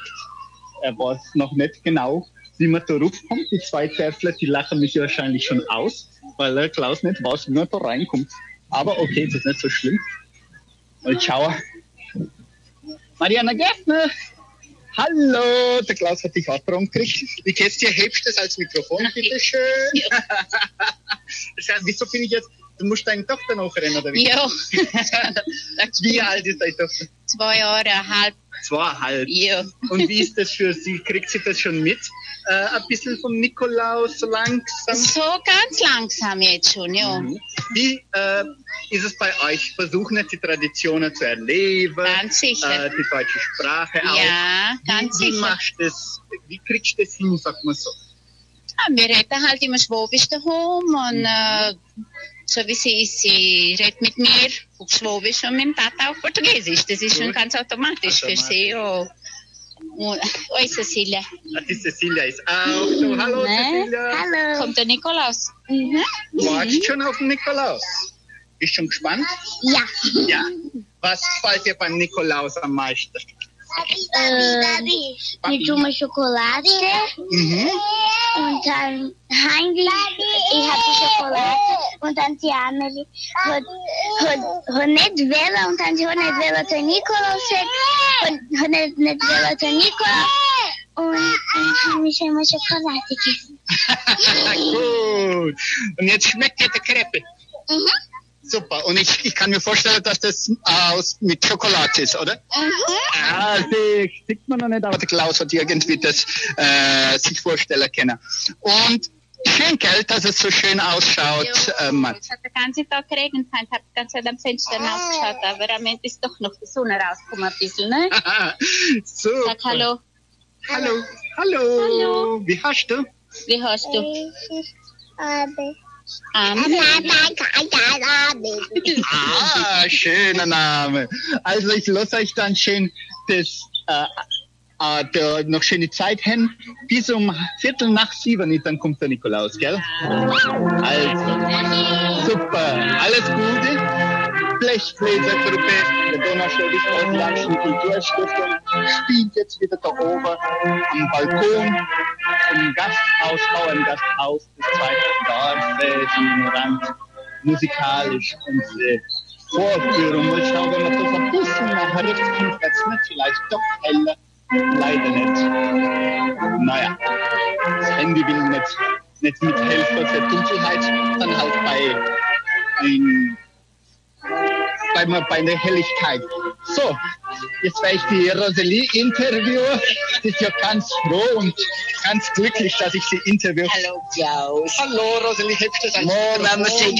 Er weiß noch nicht genau, wie man da raufkommt. Die zwei Zwerfler, die lachen mich wahrscheinlich schon aus, weil der Klaus nicht weiß, wie man da reinkommt. Aber okay, das ist nicht so schlimm. Mal schauen. Mariana Gärtner! Hallo, der Klaus hat dich auch dran gekriegt. Wie geht's dir? Hebst du das als Mikrofon, bitteschön? Das [LAUGHS] heißt, wieso bin ich jetzt, du musst deine Tochter noch rennen, oder wie? Ja. [LAUGHS] Wie alt ist deine Tochter? Zwei Jahre, halb. Zweieinhalb. Ja. Und wie ist das für sie? Kriegt sie das schon mit? Äh, ein bisschen vom Nikolaus, so langsam? So ganz langsam jetzt schon, ja. Mhm. Wie äh, ist es bei euch? Versuchen jetzt die Traditionen zu erleben? Ganz sicher. Äh, die deutsche Sprache auch. Ja, ganz wie, wie sicher. machst das? Wie kriegst du das hin, sagt man so? Ja, wir reden halt immer Schwabisch daheim und äh, so wie sie ist, sie redet mit mir auf Schwäbisch und mit dem Tata auf Portugiesisch. Das ist schon ganz automatisch für sie. Oh. Oi, Cecilia. Ah, die Cecilia ist auch so. Hallo Ne? Cecilia. Hallo. Kommt der Nikolaus? Mhm. Wartest schon auf den Nikolaus? Bist schon gespannt? Ja. Ja. Was gefällt dir beim Nikolaus am meisten? Äh, mit dummer Schokolade. Mhm. Und dann Heinrich, ich habe die Schokolade. Und dann die Amelie hat, hat, hat nicht wählen und dann sie hat nicht wählen den Nikolaus gesagt. Und hat nicht, nicht wählen den Nikolaus. Und dann habe ich immer Schokolade gegessen. Gut. Und jetzt schmeckt dir der Crepe. Mhm. Super. Und ich, ich kann mir vorstellen, dass das aus, mit Schokolade ist, oder? Ja, das sieht man noch nicht, aber der Klaus hat irgendwie das äh, sich vorstellen können. Und schön, gell, dass es so schön ausschaut. Ähm, Es hat den ganzen Tag geregnet, ich habe die ganze Zeit am Fenster rausgeschaut, aber am Ende ist doch noch die Sonne rausgekommen ein bisschen, ne? [LAUGHS] Super. Sag Hallo. Hallo. Hallo. Hallo. Wie hast du? Wie hast du? Aber. [LAUGHS] Ah, schöner Name. Also ich lasse euch dann schön das äh, äh, der, noch schöne Zeit hin. Bis um Viertel nach sieben, dann kommt der Nikolaus, gell? Also, super. Alles Gute. Blechbläsergruppe der Donauschwäbisch Orthodoxen Kulturstiftung spielt jetzt wieder da oben am Balkon im Gasthaus, Bauerngasthaus des zweiten Dorfes im Rand musikalisch unsere Vorführung. Mal schauen, wenn man das ein bisschen nach rechts kommt, wird es nicht vielleicht doch heller. Leider nicht. Naja, das Handy will nicht, nicht mithelfen für Dunkelheit, dann halt bei, ein, bei, bei der Helligkeit. So, jetzt werde ich die Rosalie interviewen. Sie ist ja ganz froh und ganz glücklich, dass ich sie interviewe. Hallo Klaus. Hallo Rosalie, hättest du das Mo, wenn man sagen,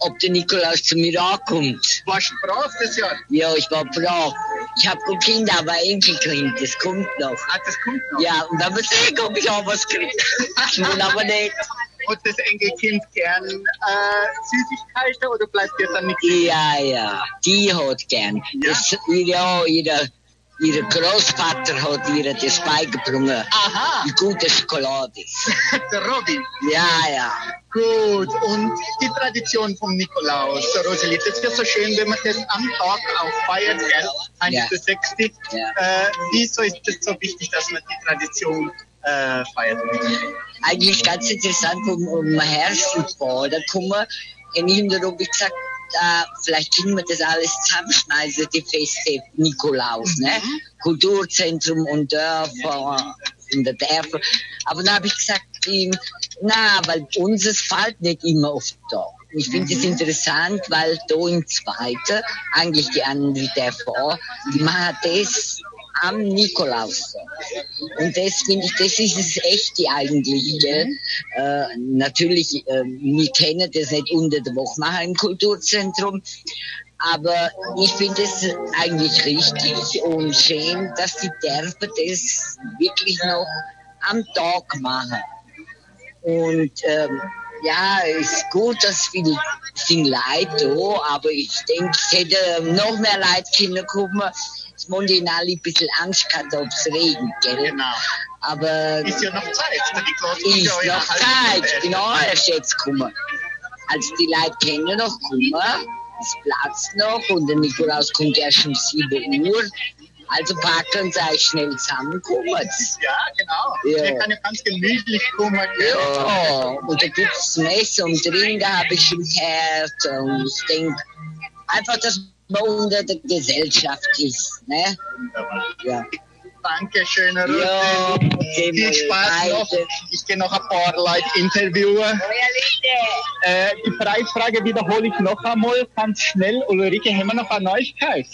ob der Nikolaus zu mir ankommt. Warst du brav das Jahr? Ja, ich war brav. Ich habe kein Kind, aber Enkelkind, das kommt noch. Ah, das kommt noch? Ja, und dann muss ich ob ich auch was kriege. [LAUGHS] Ich will aber nicht. Hat das Enkelkind gern äh, Süßigkeiten oder bleibt dir dann nichts? Ja, ja, die hat gern. Das, ja, ihre, ihre Großvater hat ihr das beigebracht. Aha. Die gute Schokolade. [LAUGHS] Der Robin. Ja, ja. Gut, und die Tradition vom Nikolaus, Rosalie, das ist ja so schön, wenn man das am Tag auch feiert, gell? Ja. 1.6. Äh, wieso ist das so wichtig, dass man die Tradition äh, feiert? Eigentlich ganz interessant, um, um Herbst und Baden kommen. Und ich habe der Robin gesagt, äh, vielleicht können wir das alles zusammenschneiden, die Feste Nikolaus, ne? Kulturzentrum und Dörfer in der Dörfer. Aber dann habe ich gesagt, ihm, na, weil unseres fällt nicht immer auf den Tag. Ich finde es interessant, weil da im Zweiten, eigentlich die anderen Dörfer die machen das am Nikolaus. Und das finde ich, das ist das Echte eigentlich. Gell? Äh, natürlich, äh, wir kennen das nicht unter der Woche machen im Kulturzentrum, aber ich finde es eigentlich richtig und schön, dass die Dörfer das wirklich noch am Tag machen. Und ähm, ja, ist gut, dass viel sind Leute da, aber ich denke, es hätte noch mehr Leute können kommen. Haben die alle ein bisschen Angst gehabt, ob es regnet, gell? Genau. Aber Ist ja noch Zeit, der Nikolaus kommt ist ja noch Zeit, Stunde. genau, er ist jetzt gekommen. Also die Leute können noch kommen, es platzt noch und der Nikolaus kommt erst um 7 Uhr. Also packen sie euch schnell zusammen, kommen. Ja, genau. Ja. Der kann ja ganz gemütlich kommen. Ja, und da gibt es Messer und Trinken, habe ich schon gehört. Und ich denke, einfach, dass man unter der Gesellschaft ist. Ne? Ja. Danke, schöne Rosi. Ja, okay, Viel Spaß noch. Ich gehe noch ein paar Leute interviewen. Äh, die Preisfrage wiederhole ich noch einmal ganz schnell. Ulrike, haben wir noch eine Neuigkeit?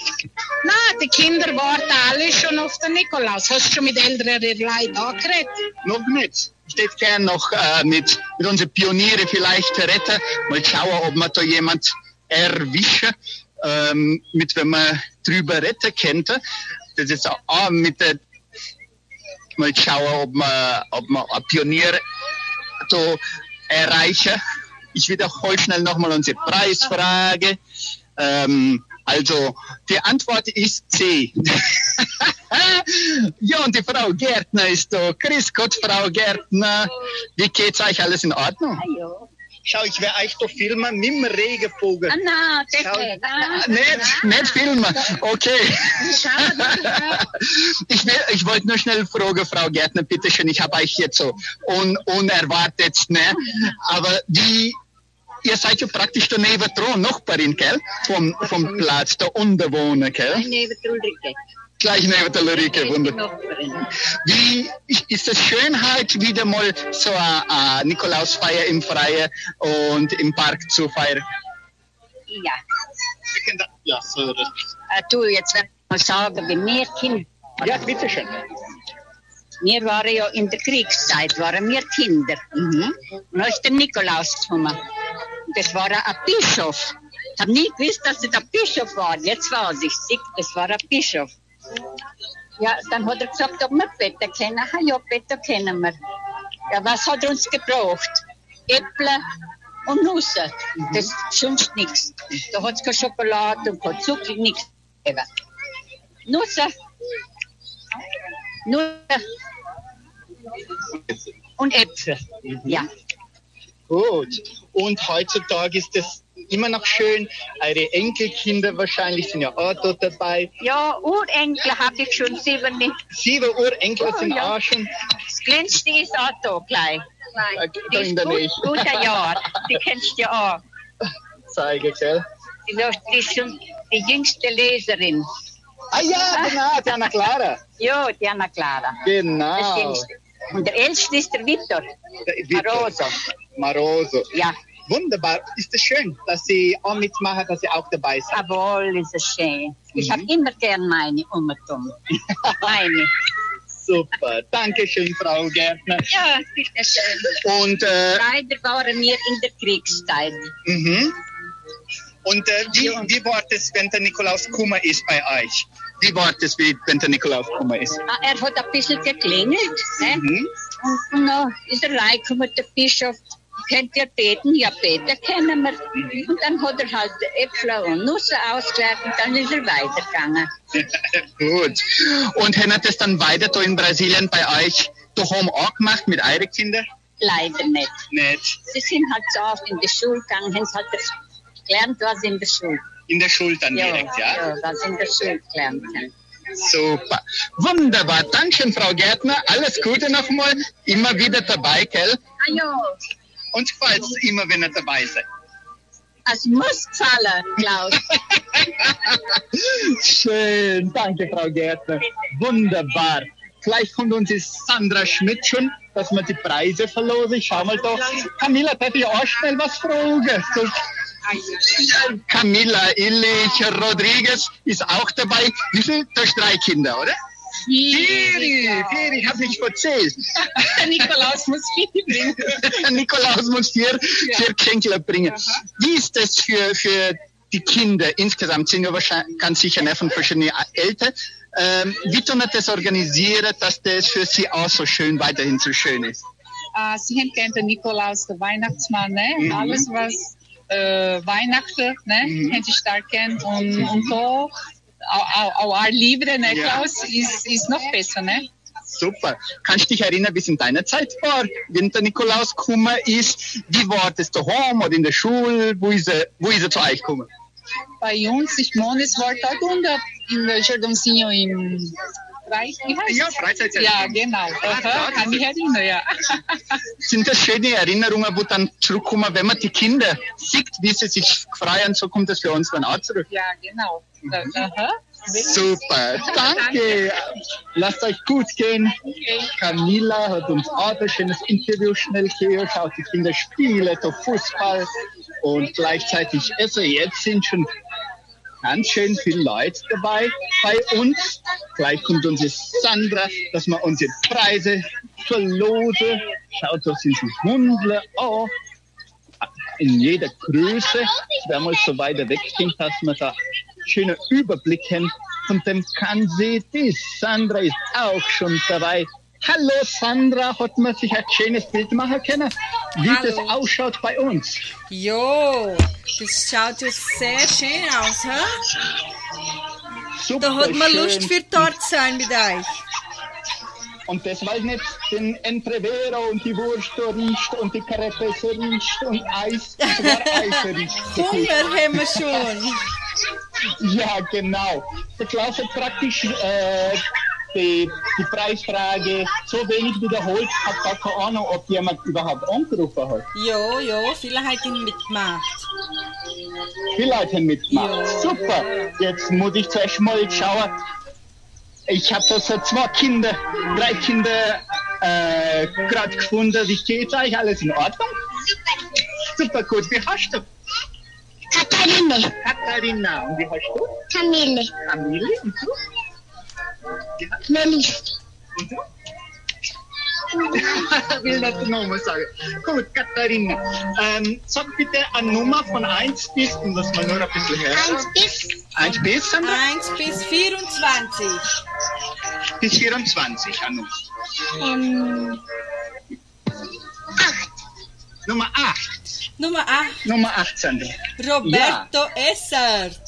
Na, die Kinder warten alle schon auf den Nikolaus. Hast du schon mit älteren Leuten angeredet? Noch nicht. Ich hätte gern noch äh, mit, mit unseren Pioniere vielleicht retten. Mal schauen, ob wir da jemand erwischen, ähm, mit wenn man drüber retten könnte. Das ist auch mit der, mal schauen, ob man, ob man ein Pionier da erreichen. Ich wiederhole schnell nochmal unsere Preisfrage. Ähm, also, die Antwort ist C. [LAUGHS] ja, und die Frau Gärtner ist da. Grüß Gott, Frau Gärtner. Wie geht's euch? Alles in Ordnung? Schau, ich werde euch doch filmen mit dem Regenvogel. Ah, nein, das Schau, nicht. Ah, nicht, nicht filmen. Okay. Schade. Ich, will, ich wollte nur schnell fragen, Frau Gärtner, bitteschön, ich habe euch jetzt so un, unerwartet, ne? Aber wie, ihr seid ja praktisch daneben dran, Nachbarin, gell? Vom, vom Platz, da unten wohnen, gell? Der Ulrike. Gleich neben der Lorike, wunderbar. Wie ist es Schönheit, wieder mal so eine Nikolausfeier im Freien und im Park zu feiern? Ja. Ja, so. Äh, du, jetzt ich mal sagen, wie wir Kinder. Ja, bitteschön. Wir waren ja in der Kriegszeit, waren wir Kinder. Mhm. Und dann ist der Nikolaus gekommen. Das war ein Bischof. Ich habe nie gewusst, dass es ein Bischof war. Jetzt weiß ich es. Das war ein Bischof. Ja, dann hat er gesagt, ob wir Better kennen. Ah, ja, Better kennen wir. Ja, was hat er uns gebraucht? Äpfel und Nüsse. Das ist sonst nichts. Da hat es keine Schokolade und kein Zucker, nichts. gegeben. Nüsse. Nüsse. Und Äpfel. Ja. Gut. Und heutzutage ist es immer noch schön. Eure Enkelkinder wahrscheinlich sind ja auch dort dabei. Ja, Urenkel habe ich schon sieben. Sieben Urenkel Oh, sind ja. auch schon. Das Glänzste ist auch da gleich. Da Die ist der gut, guter Jahr. Die kennst du ja auch. Zeige, gell? Die, ist- schon die jüngste Leserin. Ah ja, genau, Diana Clara. [LAUGHS] Ja, Diana Clara. Genau. Und der älteste ist der Victor. Victor. Maroso. Maroso. Ja. Wunderbar. Ist es schön, dass Sie auch mitmachen, dass Sie auch dabei sind? Jawohl, ist es schön. Ich Mhm. habe immer gern meine umgetan. [LAUGHS] meine. Super. Dankeschön, Frau Gärtner. Ja, bitteschön. Und, äh, Leider waren wir in der Kriegszeit. Mhm. Und äh, wie, wie war das, wenn der Nikolaus Kummer ist bei euch? Wie war das, wenn der Nikolaus Kummer ist? Ah, Er hat ein bisschen geklingelt. Ne? Mhm. Und, und dann ist er reingekommen, der Bischof. Könnt ihr beten? Ja, beten können wir. Und dann hat er halt Äpfel und Nüsse ausgelegt und dann ist er weitergegangen. [LAUGHS] Gut. Und hat das dann weiter da in Brasilien bei euch daheim auch gemacht mit euren Kindern? Leider nicht. Nicht. Sie sind halt so oft in die Schule gegangen, haben halt gelernt, was in der Schule. In der Schule dann Ja, direkt, ja? ja, was in der Schule gelernt haben. Super. Wunderbar. Dankeschön, Frau Gärtner. Alles Gute nochmal. Immer wieder dabei, gell? Ah ja, Uns gefällt es immer, wenn ihr dabei seid. es muss gefallen, Klaus. [LAUGHS] Schön. Danke, Frau Gärtner. Wunderbar. Vielleicht kommt uns die Sandra Schmidt schon, dass wir die Preise verlosen. Schau mal da. Camilla, darf ich auch schnell was fragen? So, Camilla Illich Rodriguez ist auch dabei. Wie hast drei Kinder, oder? Vier, vier, ich habe nicht verzählt. [LAUGHS] Nikolaus muss viel bringen. [LAUGHS] Nikolaus muss vier, vier Geschenke bringen. Wie ist das für, für die Kinder insgesamt? Sind ja wahrscheinlich ganz sicher ne, von verschiedenen Eltern. Ähm, wie tun wir das organisieren, dass das für sie auch so schön weiterhin so schön ist? Äh, Sie kennt den Nikolaus, der Weihnachtsmann, ne? Mhm. Alles, was äh, Weihnachten, ne? Mhm. Haben Sie stark kennt. Und, und da, auch, auch ein Libre, ne, Ja. Klaus, ist, ist noch besser, ne? Super. Kannst du dich erinnern, wie es in deiner Zeit war, wenn der Nikolaus gekommen ist? Wie war das daheim oder in der Schule? Wo ist er, wo ist er zu euch gekommen? Bei uns, ich meine, es war dort unter, in der Jardonzinho im Freizeit. Ja? Freizeitzentrum. Ja, genau. Ah, klar, kann mich erinnern, ja. [LAUGHS] Sind das schöne Erinnerungen, wo dann zurückkommen, wenn man die Kinder sieht, wie sie sich freuen, so kommt das für uns dann auch zurück. Ja, genau. Aha. Super, danke. Lasst euch gut gehen. Camilla hat uns auch ein schönes Interview schnell gehört. Schaut die Kinder spielen, da Fußball und gleichzeitig also jetzt sind schon ganz schön viele Leute dabei bei uns. Gleich kommt unsere Sandra, dass wir unsere Preise verlosen. Schaut, da sind die Hundle auch in jeder Größe. Wer mal so weiter weg sind, dass wir da schönen Überblick haben von dem Kannsee. Die Sandra ist auch schon dabei. Hallo Sandra, hat man sich ein schönes Bild machen können? wie Hallo. das ausschaut bei uns. Jo, das schaut ja sehr schön aus, hä? Super Da hat man schön. Lust für dort sein mit euch. Und das weil nicht den Entrevero und die Wurst riecht und die Crepe riecht und Eis, sogar [LAUGHS] Eis riecht. Hunger haben wir schon. [LAUGHS] Ja, genau. Der Klaus hat praktisch äh, die, die Preisfrage so wenig wiederholt, hat gar keine Ahnung, ob jemand überhaupt angerufen hat. Jo, jo, viele haben ihn mitgemacht. Viele haben mitgemacht. Ja. Super. Jetzt muss ich zuerst mal schauen. Ich habe da so zwei Kinder, drei Kinder äh, gerade gefunden. Wie geht's euch? Alles in Ordnung? Super gut. Wie heißt du? Katharine. Katharina. Und wie heißt du? Camille. Camille. Und du? Melis. Und du? [LAUGHS] will nicht die Nummer sagen. Gut, Katharina. Ähm, sag bitte eine Nummer von 1 bis, und das mal nur ein bisschen her. 1 bis? 1 bis, Sandra? 1 bis 24. Bis 24, eine Nummer. Ähm, Nummer 8. Nummer 8. Nummer 8, Sandra. Roberto Essert.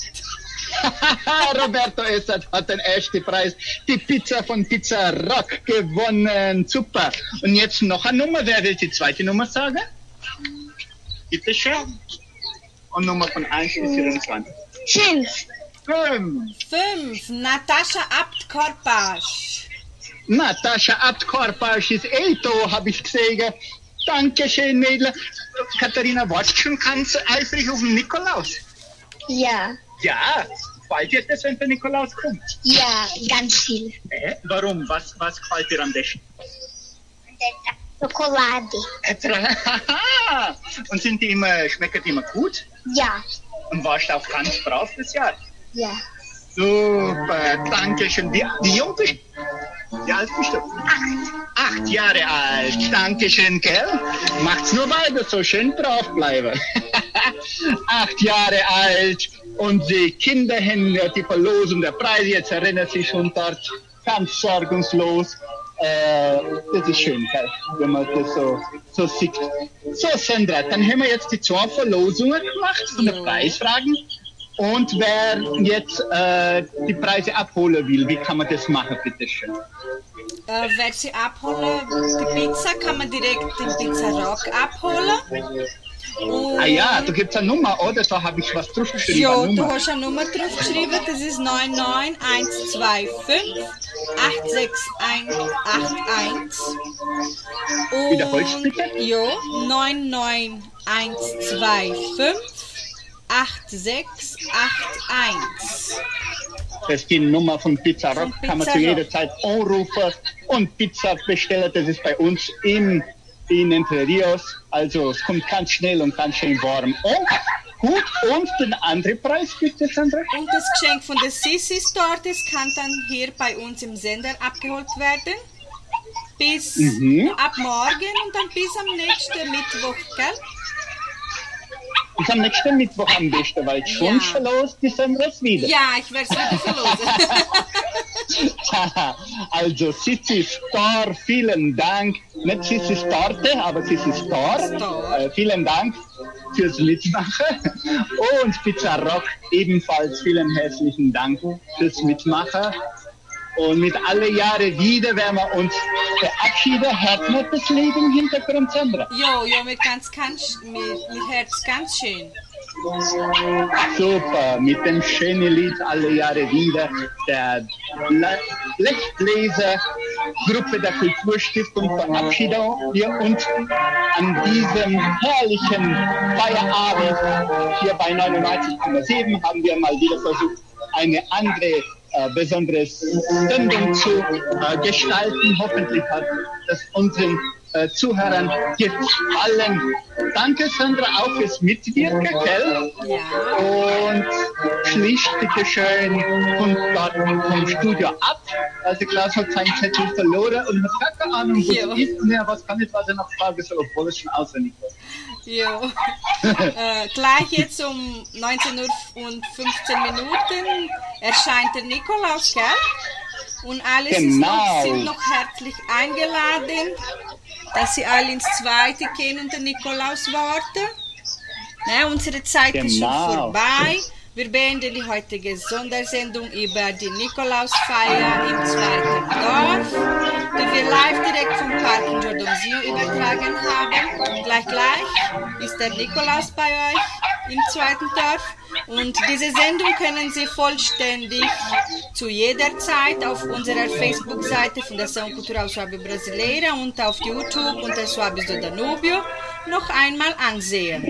[LAUGHS] Roberto Essert hat den ersten Preis, die Pizza von Pizza Rock gewonnen. Super. Und jetzt noch eine Nummer. Wer will die zweite Nummer sagen? Bitte schön. Und Nummer von 1 bis 24. 5. 5. 5. Natascha Abt-Korpasch. Natascha Abt-Korpasch ist eh da, habe ich gesehen. Dankeschön, Mädel. Katharina, warst du schon ganz eifrig auf den Nikolaus? Ja. Ja. Gefällt dir das, wenn der Nikolaus kommt? Ja, ganz viel. Äh, warum? Was, was gefällt dir am besten? Schokolade. [LAUGHS] Und sind die immer, schmecken die immer gut? Ja. Und warst du auch ganz brav das Jahr? Ja. Super, danke schön. Wie, wie jung bist du? Wie alt bist du? Acht. Acht Jahre alt. Dankeschön, gell? Macht's nur weiter, so schön drauf bleiben. [LAUGHS] Acht Jahre alt und die Kinder haben ja die Verlosung der Preise. Jetzt erinnert sich schon dort ganz sorgungslos. Äh, das ist schön, gell? wenn man das so, so sieht. So, Sandra, dann haben wir jetzt die zwei Verlosungen gemacht von den Preisfragen. Und wer jetzt äh, die Preise abholen will, wie kann man das machen, bitte schön? Äh, wer sie abholen, die Pizza kann man direkt im Pizza Rock abholen. Und Ah ja, da gibt's eine Nummer, oder? Da habe ich was draufgeschrieben. Ja, du hast eine Nummer draufgeschrieben, das ist 99125 86181. Und Wiederholst bitte? Ja, 99125 8681. Das ist die Nummer von Pizza Rock, kann man zu jeder Zeit anrufen und Pizza bestellen. Das ist bei uns in, in Entre Rios. Also es kommt ganz schnell und ganz schön warm. Und gut, und den anderen Preis bitte, Sandra? Und das Geschenk von der Sissi Store, das kann dann hier bei uns im Sender abgeholt werden. Bis Mhm. ab morgen und dann bis am nächsten Mittwoch, gell? Bis am nächsten Mittwoch am besten, weil schon Ja. verlost die Sandra es wieder. Ja, ich werde es wieder verlosen. [LAUGHS] also Sissi Star, vielen Dank. Nicht Sissi Starte, aber Sissi Star. Äh, vielen Dank fürs Mitmachen. Und Pizza Rock ebenfalls vielen herzlichen Dank fürs Mitmachen. Und mit alle Jahre wieder werden wir uns verabschieden. Hört man das Lied im Hintergrund, Sandra? Jo, jo, mit ganz, ganz, mit, mit Herz ganz schön. Super, mit dem schönen Lied alle Jahre wieder der Le- Blechbläser Gruppe der Kulturstiftung verabschieden wir uns an diesem herrlichen Feierabend hier bei 99,7 haben wir mal wieder versucht, eine andere äh, besondere Sendung zu äh, gestalten. Hoffentlich hat das unseren äh, Zuhörern gefallen. Danke, Sandra, auch fürs Mitwirken, gell? Und schließt bitte schön vom Studio ab. Also Klaus hat seinen Zettel verloren und hat gar keine Ahnung, wo es ist. Mehr, was kann ich, was er noch fragen soll, obwohl es schon auswendig war. Jo. [LAUGHS] äh, gleich jetzt um 19 Uhr und 15 Minuten erscheint der Nikolaus, gell? Und alle Genau. sind noch herzlich eingeladen dass Sie alle ins Zweite gehen und den Nikolaus warten. Ne, unsere Zeit ist schon Genau. vorbei. Wir beenden die heutige Sondersendung über die Nikolausfeier im zweiten Dorf, die wir live direkt vom Park in Giordonsio übertragen haben. Gleich gleich ist der Nikolaus bei euch im zweiten Dorf. Und diese Sendung können Sie vollständig zu jeder Zeit auf unserer Facebook-Seite Fundação Cultural Suabe Brasileira und auf YouTube unter Suabes do Danubio noch einmal ansehen.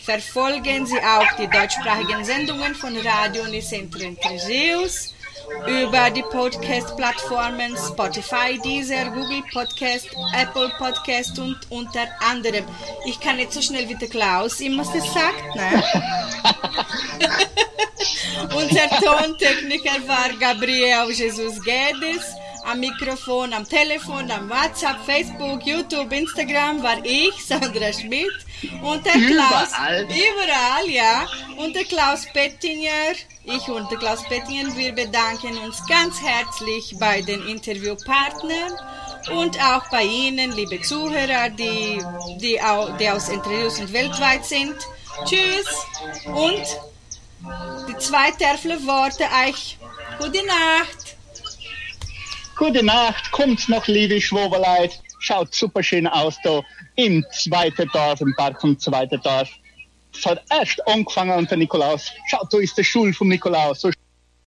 Verfolgen Sie auch die deutschsprachigen Sendungen von Radio Unicentro Entre Rios über die Podcast-Plattformen Spotify, Deezer, Google Podcast, Apple Podcast und unter anderem. Ich kann nicht so schnell wie der Klaus immer das sagt, ne? [LAUGHS] Unser Tontechniker war Gabriel Jesus Guedes. Am Mikrofon, am Telefon, am WhatsApp, Facebook, YouTube, Instagram war ich, [LAUGHS] Sandra Schmidt. Und der Klaus. Überall. Überall, ja. Und der Klaus Pettinger. Ich und der Klaus Pettinger, wir bedanken uns ganz herzlich bei den Interviewpartnern und auch bei Ihnen, liebe Zuhörer, die, die, au- die aus Entre Rios und weltweit sind. Tschüss und die zwei Terfle Worte euch. Gute Nacht. Gute Nacht, kommt noch, liebe Schwoberleit. Schaut super schön aus da im zweiten Dorf, im Park vom zweiten Dorf. Es hat erst angefangen unter Nikolaus. Schaut, da ist der Schul vom Nikolaus. So